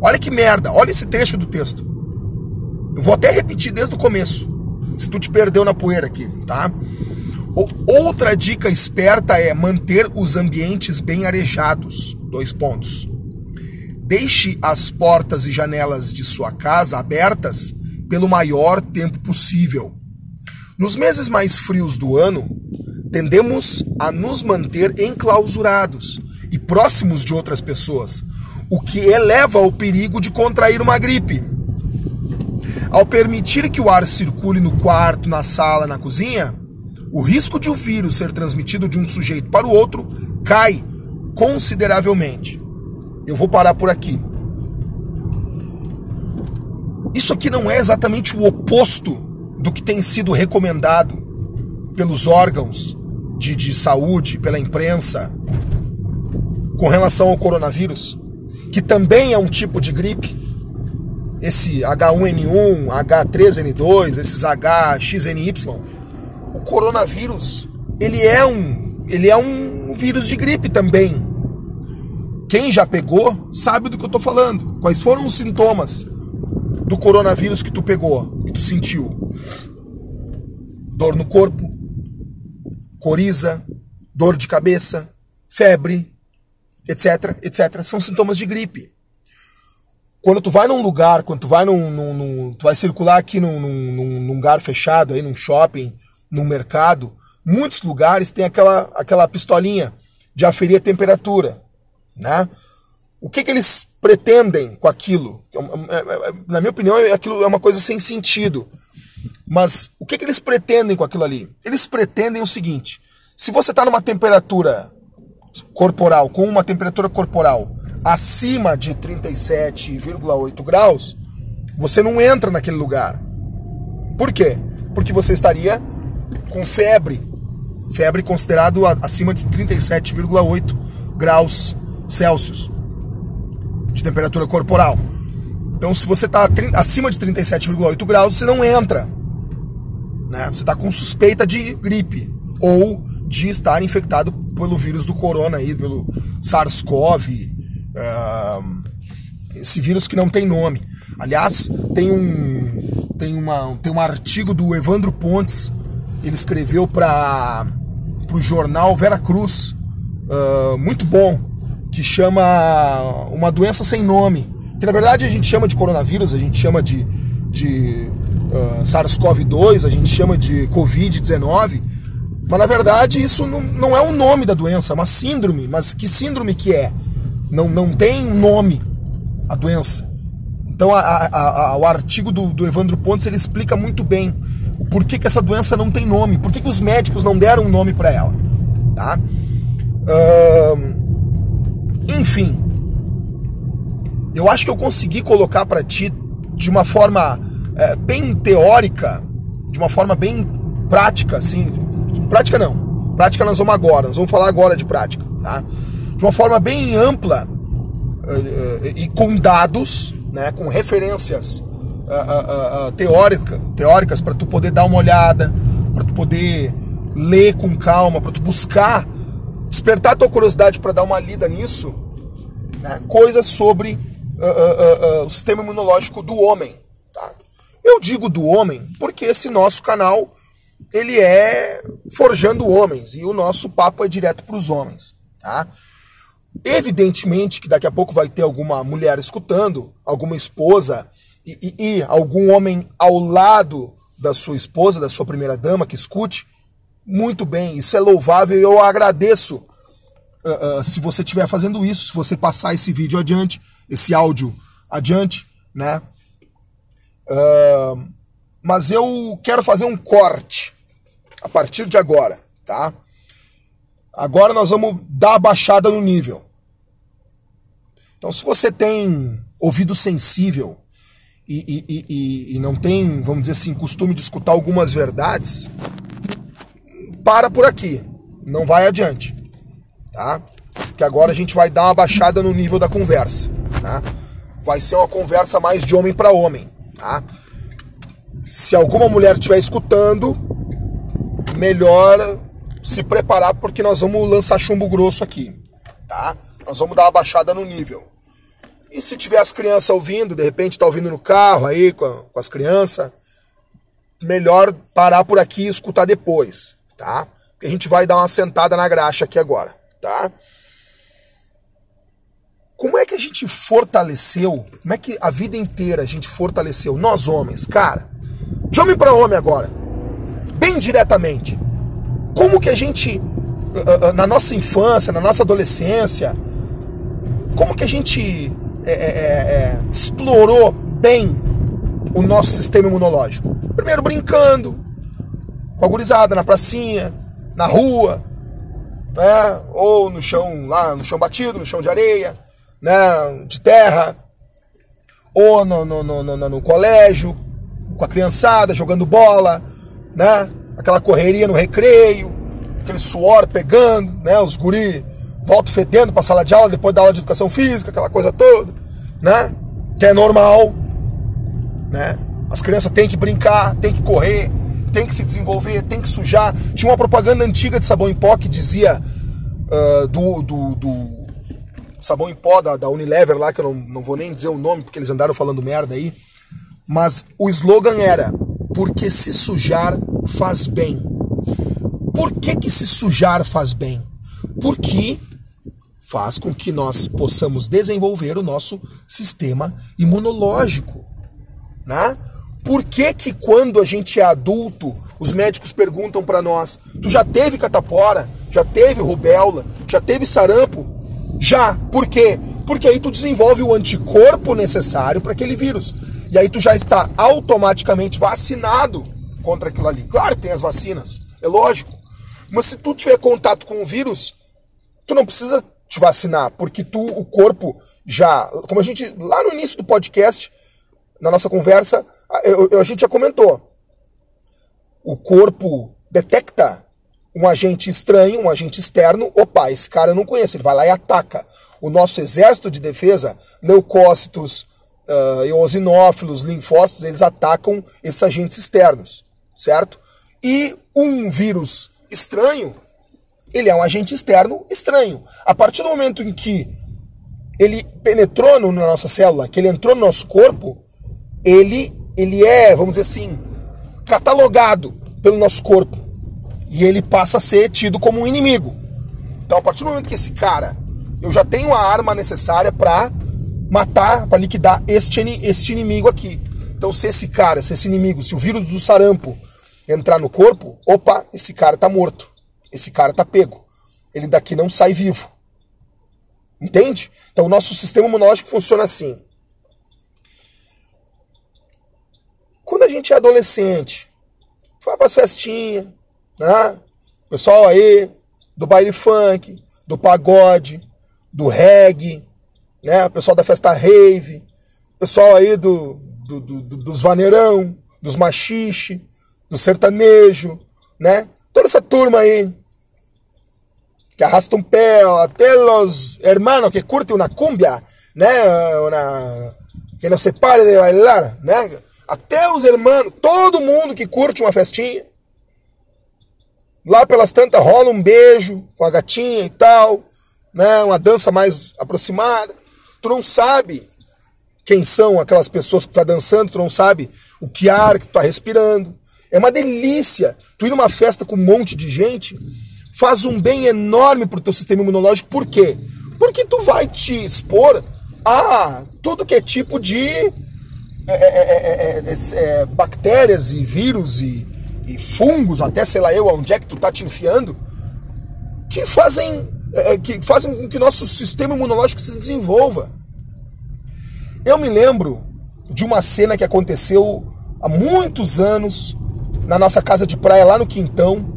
Olha que merda, olha esse trecho do texto. Eu vou até repetir desde o começo, se tu te perdeu na poeira aqui, tá? Outra dica esperta é manter os ambientes bem arejados. Dois pontos. Deixe as portas e janelas de sua casa abertas pelo maior tempo possível. Nos meses mais frios do ano, tendemos a nos manter enclausurados e próximos de outras pessoas, o que eleva o perigo de contrair uma gripe. Ao permitir que o ar circule no quarto, na sala, na cozinha, o risco de o vírus ser transmitido de um sujeito para o outro cai consideravelmente. Eu vou parar por aqui. Isso aqui não é exatamente o oposto do que tem sido recomendado pelos órgãos de, de saúde, pela imprensa, com relação ao coronavírus, que também é um tipo de gripe. Esse H1N1, H3N2, esses HXNY, o coronavírus, ele é um, ele é um vírus de gripe também. Quem já pegou sabe do que eu estou falando. Quais foram os sintomas? do coronavírus que tu pegou, que tu sentiu? Dor no corpo, coriza, dor de cabeça, febre, etc, etc. São sintomas de gripe. Quando tu vai num lugar, quando tu vai num, num, num tu vai circular aqui num, num, lugar fechado, aí num shopping, num mercado, muitos lugares tem aquela, aquela pistolinha de aferir a temperatura, né? O que, que eles pretendem com aquilo? É é, é, na minha opinião, aquilo é uma coisa sem sentido. Mas o que, que eles pretendem com aquilo ali? Eles pretendem o seguinte: se você está numa temperatura corporal, com uma temperatura corporal acima de 37,8 graus, você não entra naquele lugar. Por quê? Porque você estaria com febre. Febre considerado acima de 37,8 graus Celsius de temperatura corporal. Então, se você está acima de 37,8 graus, você não entra. Né? Você está com suspeita de gripe ou de estar infectado pelo vírus do corona, aí, pelo SARS-CoV, uh, esse vírus que não tem nome. Aliás, tem um, tem uma, tem um artigo do Evandro Pontes, ele escreveu para o jornal Vera Cruz, uh, muito bom, que chama uma doença sem nome. Que na verdade a gente chama de coronavírus, a gente chama de, de uh, SARS-CoV-2, a gente chama de Covid-19. Mas na verdade isso não, não é o nome da doença, é uma síndrome. Mas que síndrome que é? Não, não tem nome a doença. Então a, a, a, o artigo do, do, Evandro Pontes ele explica muito bem por que, que essa doença não tem nome, por que, os médicos não deram um nome para ela. Tá? Enfim, eu acho que eu consegui colocar para ti de uma forma é, bem teórica, de uma forma bem prática, assim. Prática não. Prática nós vamos agora, nós vamos falar agora de prática, tá? De uma forma bem ampla uh, uh, e com dados, né, com referências uh, teórica, teóricas para tu poder dar uma olhada, para tu poder ler com calma, para tu buscar despertar tua curiosidade para dar uma lida nisso, né? coisas sobre o sistema imunológico do homem. Tá? Eu digo do homem porque esse nosso canal ele é forjando homens e o nosso papo é direto para os homens. Tá? Evidentemente que daqui a pouco vai ter alguma mulher escutando, alguma esposa e, e, e algum homem ao lado da sua esposa, da sua primeira dama que escute muito bem, isso é louvável e eu agradeço uh, uh, se você estiver fazendo isso, se você passar esse vídeo adiante, esse áudio adiante, né? Uh, mas eu quero fazer um corte a partir de agora, tá? Agora nós vamos dar a baixada no nível. Então, se você tem ouvido sensível e, e, e, e não tem, vamos dizer assim, costume de escutar algumas verdades, para por aqui, não vai adiante, tá? Que agora a gente vai dar uma baixada no nível da conversa, tá? Vai ser uma conversa mais de homem para homem, tá? Se alguma mulher estiver escutando, melhor se preparar porque nós vamos lançar chumbo grosso aqui, tá? Nós vamos dar uma baixada no nível. E se tiver as crianças ouvindo, de repente tá ouvindo no carro aí com, com as crianças, melhor parar por aqui e escutar depois tá? Porque a gente vai dar uma sentada na graxa aqui agora, tá? Como é que a gente fortaleceu? Como é que a vida inteira a gente fortaleceu nós homens, cara? De homem para homem agora. Bem indiretamente. Como que a gente, ah, ah, na nossa infância, na nossa adolescência, como que a gente é, é, é, explorou bem o nosso sistema imunológico? Primeiro brincando, com a gurizada na pracinha, na rua, né? ou no chão lá, no chão batido, no chão de areia, né? de terra, ou no, no, no, no, no colégio, com a criançada, jogando bola, né? aquela correria no recreio, aquele suor pegando, né? os guri voltam fedendo para a sala de aula depois da aula de educação física, aquela coisa toda, né? que é normal, né? As crianças têm que brincar, têm que correr, têm que se desenvolver, têm que sujar. Tinha uma propaganda antiga de sabão em pó que dizia uh, do, do, do, sabão em pó da, da, Unilever lá, que eu não, não vou nem dizer o nome porque eles andaram falando merda aí. Mas o slogan era: porque se sujar faz bem. Por que, que se sujar faz bem? Porque faz com que nós possamos desenvolver o nosso sistema imunológico. Né? Por que, que quando a gente é adulto, os médicos perguntam para nós: tu já teve catapora? Já teve rubéola? Já teve sarampo? Já. Por quê? Porque aí tu desenvolve o anticorpo necessário para aquele vírus. E aí tu já está automaticamente vacinado contra aquilo ali. Claro que tem as vacinas, é lógico. Mas se tu tiver contato com o vírus, tu não precisa te vacinar, porque tu, o corpo já, como a gente lá no início do podcast, na nossa conversa, a, a gente já comentou. O corpo detecta um agente estranho, um agente externo. Opa, esse cara eu não conheço. Ele vai lá e ataca. O nosso exército de defesa, leucócitos, uh, eosinófilos, linfócitos, eles atacam esses agentes externos, certo? E um vírus estranho, ele é um agente externo estranho. A partir do momento em que ele penetrou no, na nossa célula, que ele entrou no nosso corpo, ele, ele é, vamos dizer assim, catalogado pelo nosso corpo. E ele passa a ser tido como um inimigo. Então, a partir do momento que esse cara, eu já tenho a arma necessária para matar, para liquidar este, este inimigo aqui. Então, se esse cara, se esse inimigo, se o vírus do sarampo entrar no corpo, opa, esse cara tá morto. Esse cara tá pego. Ele daqui não sai vivo. Entende? Então, o nosso sistema imunológico funciona assim. Quando a gente é adolescente, vai para as festinhas, né? Pessoal aí do baile funk, do pagode, do reggae, né? Pessoal da festa rave, pessoal aí do, do, do dos vaneirão, dos machixe, do sertanejo, né? Toda essa turma aí que arrasta um pé, até os hermanos que curtem uma cumbia, né? Una, que não se pare de bailar, né? Até os irmãos, todo mundo que curte uma festinha. Lá pelas tantas rola um beijo com a gatinha e tal, né? Uma dança mais aproximada. Tu não sabe quem são aquelas pessoas que tu tá dançando, tu não sabe o que ar que tu tá respirando. É uma delícia. Tu ir numa festa com um monte de gente faz um bem enorme pro teu sistema imunológico. Por quê? Porque tu vai te expor a tudo que é tipo de é é, é, é, é, bactérias e vírus e, e, fungos, até sei lá eu, onde é que tu tá te enfiando, que fazem, que fazem com que nosso sistema imunológico se desenvolva. Eu me lembro de uma cena que aconteceu há muitos anos na nossa casa de praia lá no Quintão.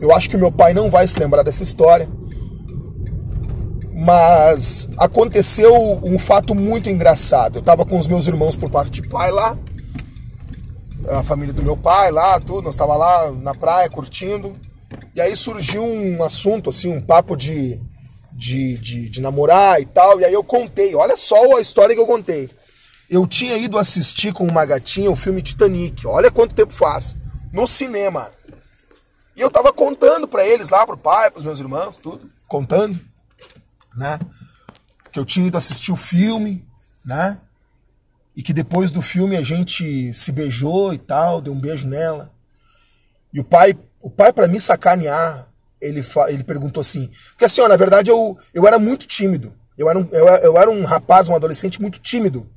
Eu acho que meu pai não vai se lembrar dessa história mas aconteceu um fato muito engraçado. Eu estava com os meus irmãos por parte de pai lá, a família do meu pai lá, tudo, nós estava lá na praia curtindo. E aí surgiu um assunto, assim, um papo de, de, de, de namorar e tal. E aí eu contei, olha só a história que eu contei. Eu tinha ido assistir com uma gatinha o filme Titanic, olha quanto tempo faz, no cinema. E eu tava contando para eles lá, pro pai, pros meus irmãos, tudo, contando né? Que eu tinha ido assistir o filme, né? E que depois do filme a gente se beijou e tal, deu um beijo nela. E o pai, o pai para me sacanear, ele, ele perguntou assim, porque assim, ó, na verdade eu, eu era muito tímido. Eu era, um, eu, eu era um rapaz, um adolescente muito tímido.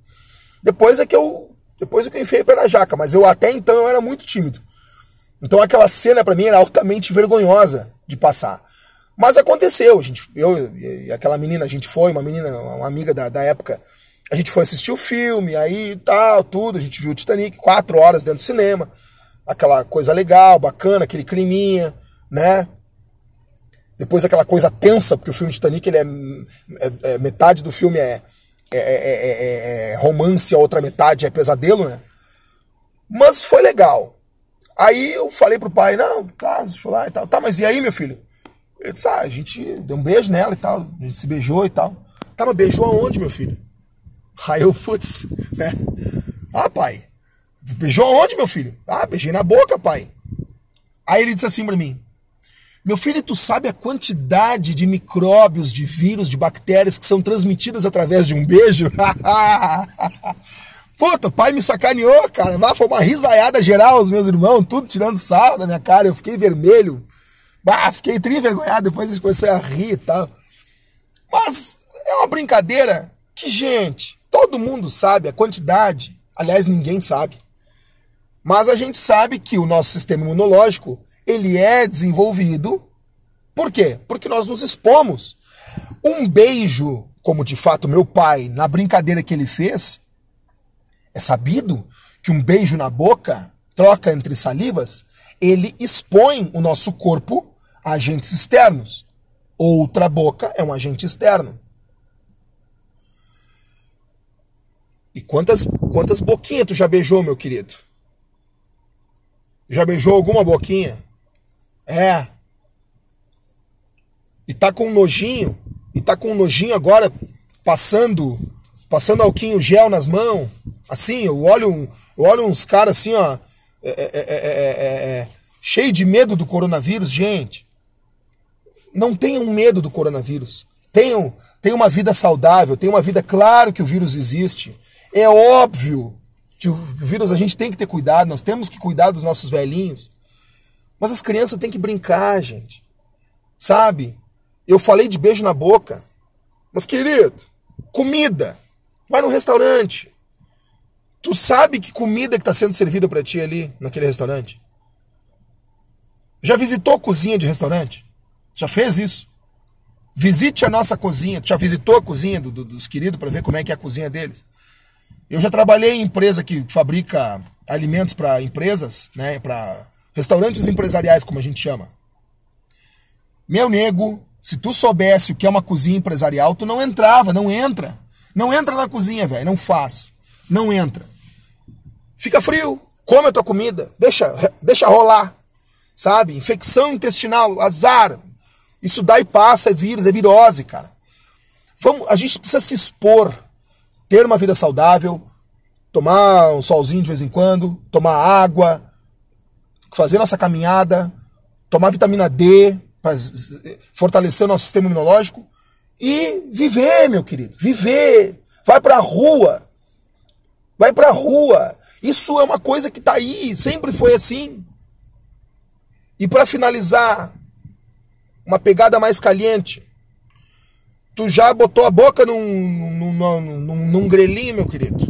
Depois é que eu depois é que eu enfiei pé na jaca, mas eu até então eu era muito tímido. Então aquela cena para mim era altamente vergonhosa de passar. Mas aconteceu, a gente, eu e aquela menina, a gente foi, uma menina, uma amiga da, da época, a gente foi assistir o filme, aí tal, tudo, a gente viu o Titanic, quatro horas dentro do cinema, aquela coisa legal, bacana, aquele climinha, né? Depois aquela coisa tensa, porque o filme Titanic, ele é, é, é metade do filme é, é, é, romance, a outra metade é pesadelo, né? Mas foi legal. Aí eu falei pro pai, não, tá, deixa eu lá e tal. Tá, mas e aí, meu filho? Ele disse, ah, a gente deu um beijo nela e tal, a gente se beijou e tal. Tá, mas beijou aonde, meu filho? Aí eu, putz, né? Ah, pai, beijou aonde, meu filho? Ah, beijei na boca, pai. Aí ele disse assim pra mim, meu filho, tu sabe a quantidade de micróbios, de vírus, de bactérias que são transmitidas através de um beijo? Puta, o pai me sacaneou, cara. Mas foi uma risaiada geral, os meus irmãos, tudo tirando sarro da minha cara. Eu fiquei vermelho. Bah, fiquei tri envergonhado, depois eu comecei a rir e tal. Mas é uma brincadeira que, gente, todo mundo sabe a quantidade. Aliás, ninguém sabe. Mas a gente sabe que o nosso sistema imunológico ele é desenvolvido. Por quê? Porque nós nos expomos. Um beijo, como de fato meu pai, na brincadeira que ele fez, é sabido que um beijo na boca, troca entre salivas, ele expõe o nosso corpo a agentes externos. Outra boca é um agente externo. E quantas, quantas boquinhas tu já beijou, meu querido? Já beijou alguma boquinha? É. E tá com um nojinho, e tá com um nojinho agora passando passando alquinho gel nas mãos. Assim, eu olho, eu olho uns caras assim, ó, é é é, é, é, é, cheio de medo do coronavírus, gente. Não tenham medo do coronavírus. Tenham, tenham uma vida saudável, tenham uma vida, claro que o vírus existe. É óbvio que o vírus a gente tem que ter cuidado, nós temos que cuidar dos nossos velhinhos. Mas as crianças têm que brincar, gente. Sabe? Eu falei de beijo na boca. Mas, querido, comida. Vai no restaurante. Tu sabe que comida que está sendo servida para ti ali, naquele restaurante? Já visitou cozinha de restaurante? Já fez isso? Visite a nossa cozinha. Tu já visitou a cozinha do, do, dos queridos para ver como é que é a cozinha deles? Eu já trabalhei em empresa que fabrica alimentos para empresas, né, para Restaurantes empresariais, como a gente chama. Meu nego, se tu soubesse o que é uma cozinha empresarial, tu não entrava, não entra. Não entra na cozinha, velho, não faz. Não entra. Fica frio, come a tua comida, deixa, deixa rolar. Sabe? Infecção intestinal, azar. Isso dá e passa, é vírus, é virose, cara. Vamos, a gente precisa se expor, ter uma vida saudável, tomar um solzinho de vez em quando, tomar água, fazer nossa caminhada, tomar vitamina D para fortalecer o nosso sistema imunológico e viver, meu querido, viver. Vai para a rua. Vai para a rua. Isso é uma coisa que está aí, sempre foi assim. E para finalizar, uma pegada mais caliente. Tu já botou a boca num, num, num, num grelhinho, meu querido?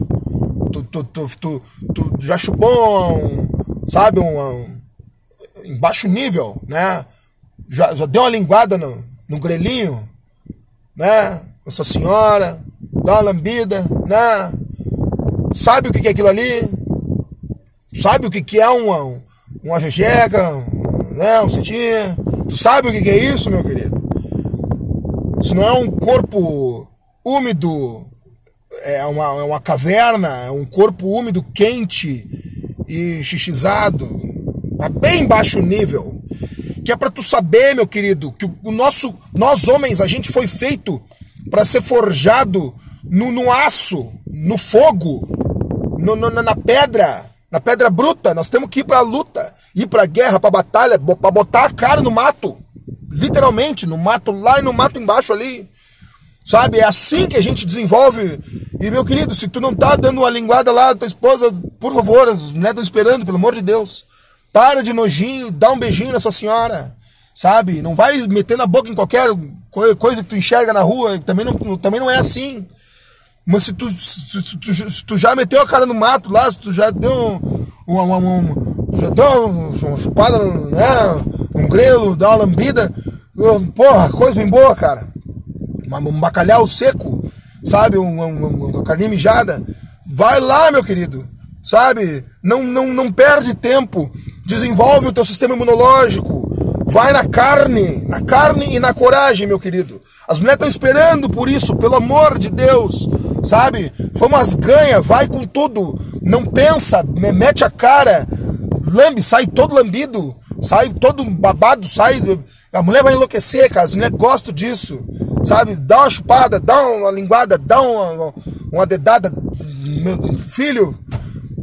Tu, tu, tu, tu, já chupou um, sabe, um, em baixo nível, né? Já, já deu uma linguada no, no grelhinho, né? Nossa Senhora, dá uma lambida, né? Sabe o que é aquilo ali? Sabe o que é uma, uma jejeca, né? Um cetim? Tu sabe o que é isso, meu querido? Isso não é um corpo úmido, é uma, é uma caverna, é um corpo úmido, quente e xixizado, a bem baixo nível. Que é para tu saber, meu querido, que o nosso, nós homens, a gente foi feito para ser forjado no, no aço, no fogo, no, no, na pedra, na pedra bruta. Nós temos que ir para a luta, ir para a guerra, para batalha, para botar a cara no mato. Literalmente, no mato lá e no mato embaixo ali. Sabe? É assim que a gente desenvolve. E, meu querido, se tu não tá dando uma linguada lá, tua esposa, por favor, as mulheres estão esperando, pelo amor de Deus. Para de nojinho, dá um beijinho nessa senhora. Sabe? Não vai metendo a boca em qualquer coisa que tu enxerga na rua. Também não, também não é assim. Mas se tu, se, tu, se tu já meteu a cara no mato lá, se tu já deu um, um, um, um já dá uma chupada, né? Um grelo, dá uma lambida. Porra, coisa bem boa, cara. Um bacalhau seco, sabe? Uma, uma, uma carninha mijada. Vai lá, meu querido. Sabe? Não, não, não perde tempo. Desenvolve o teu sistema imunológico. Vai na carne, na carne e na coragem, meu querido. As mulheres estão esperando por isso, pelo amor de Deus. Sabe? Vamos ganha, vai com tudo. Não pensa, mete a cara, lambe, sai todo lambido, sai todo babado, sai. A mulher vai enlouquecer, cara. As mulheres gostam disso. Sabe? Dá uma chupada, dá uma linguada, dá uma, uma dedada. Meu filho,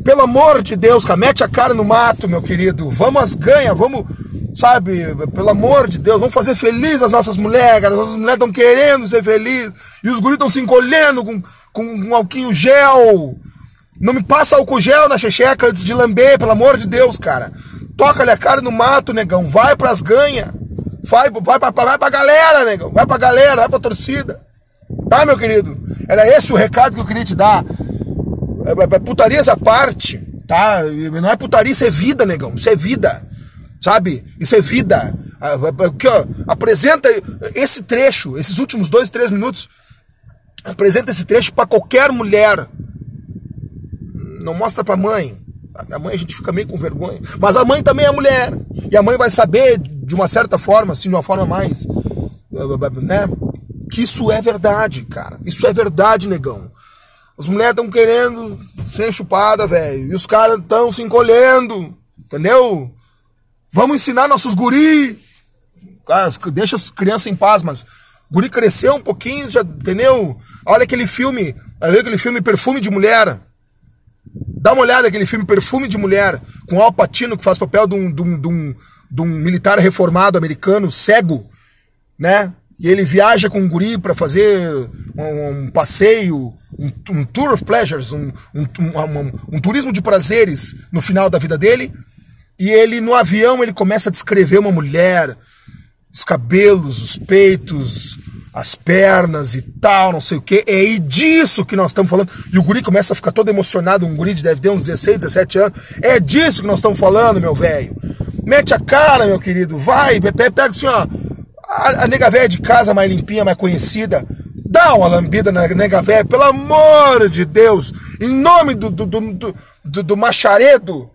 pelo amor de Deus, cara, mete a cara no mato, meu querido. Vamos ganha, vamos, sabe, pelo amor de Deus, vamos fazer feliz as nossas mulheres, cara. As nossas mulheres estão querendo ser felizes. E os guris estão se encolhendo com, com um alquinho gel. Não me passa álcool gel na checheca antes de lamber, pelo amor de Deus, cara. Toca-lhe a cara no mato, negão. Vai pras ganhas. Vai, vai, pra, vai pra galera, negão. Vai pra galera, vai pra torcida. Tá, meu querido? Era esse o recado que eu queria te dar. É, é, é putaria essa parte, tá? Não é putaria, isso é vida, negão. Isso é vida. Sabe? Isso é vida. Aqui, ó, apresenta esse trecho, esses últimos dois, três minutos. Apresenta esse trecho para qualquer mulher não mostra pra mãe. A mãe a gente fica meio com vergonha. Mas a mãe também é mulher. E a mãe vai saber, de uma certa forma, assim, de uma forma mais. né? Que isso é verdade, cara. Isso é verdade, negão. As mulheres estão querendo ser chupada, velho. E os caras estão se encolhendo. Entendeu? Vamos ensinar nossos guri. Cara, deixa as crianças em paz, mas guri cresceu um pouquinho, já, entendeu? Olha aquele filme, olha aquele filme Perfume de Mulher. Dá uma olhada naquele filme Perfume de Mulher, com Al Pacino, que faz papel de um, de um, de um, de um militar reformado americano, cego, né? E ele viaja com um guri para fazer um, um passeio, um, um, tour of pleasures, um, um, turismo de prazeres no final da vida dele. E ele, no avião, ele começa a descrever uma mulher, os cabelos, os peitos, as pernas e tal, não sei o que. É disso que nós estamos falando. E o guri começa a ficar todo emocionado, um guri de deve ter uns 16, 17 anos. É disso que nós estamos falando, meu velho. Mete a cara, meu querido. Vai, pega assim, ó. A, nega velha de casa mais limpinha, mais conhecida. Dá uma lambida na nega velha, pelo amor de Deus. Em nome do, do, do, do, do macharedo.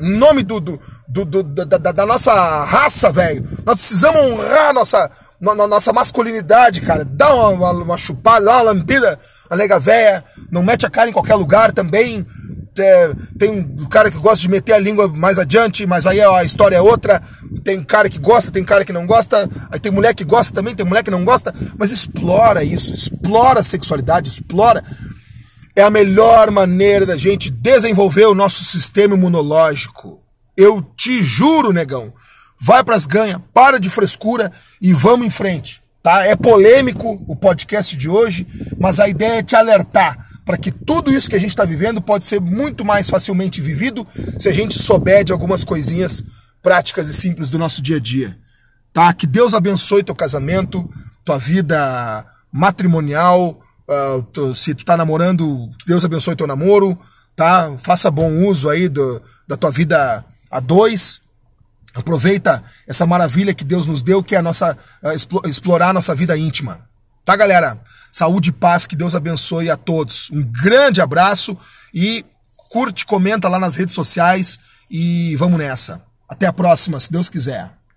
Em nome do, do, do, do da, da, nossa raça, velho. Nós precisamos honrar nossa na, nossa masculinidade, cara. Dá uma, uma, uma, chupada, dá uma lambida, a nega véia, não mete a cara em qualquer lugar também. É, tem um cara que gosta de meter a língua mais adiante, mas aí a história é outra. Tem cara que gosta, tem cara que não gosta. Aí tem mulher que gosta também, tem mulher que não gosta. Mas explora isso, explora a sexualidade, explora. É a melhor maneira da gente desenvolver o nosso sistema imunológico. Eu te juro, negão. Vai pras ganhas, para de frescura e vamos em frente. Tá? É polêmico o podcast de hoje, mas a ideia é te alertar para que tudo isso que a gente está vivendo pode ser muito mais facilmente vivido se a gente souber de algumas coisinhas práticas e simples do nosso dia a dia. Tá? Que Deus abençoe teu casamento, tua vida matrimonial, uh, se tu tá namorando, que Deus abençoe teu namoro, tá? Faça bom uso aí do, da tua vida a dois, Aproveita essa maravilha que Deus nos deu, que é a nossa explorar a nossa vida íntima. Tá, galera? Saúde e paz, que Deus abençoe a todos. Um grande abraço e curte, comenta lá nas redes sociais e vamos nessa. Até a próxima, se Deus quiser.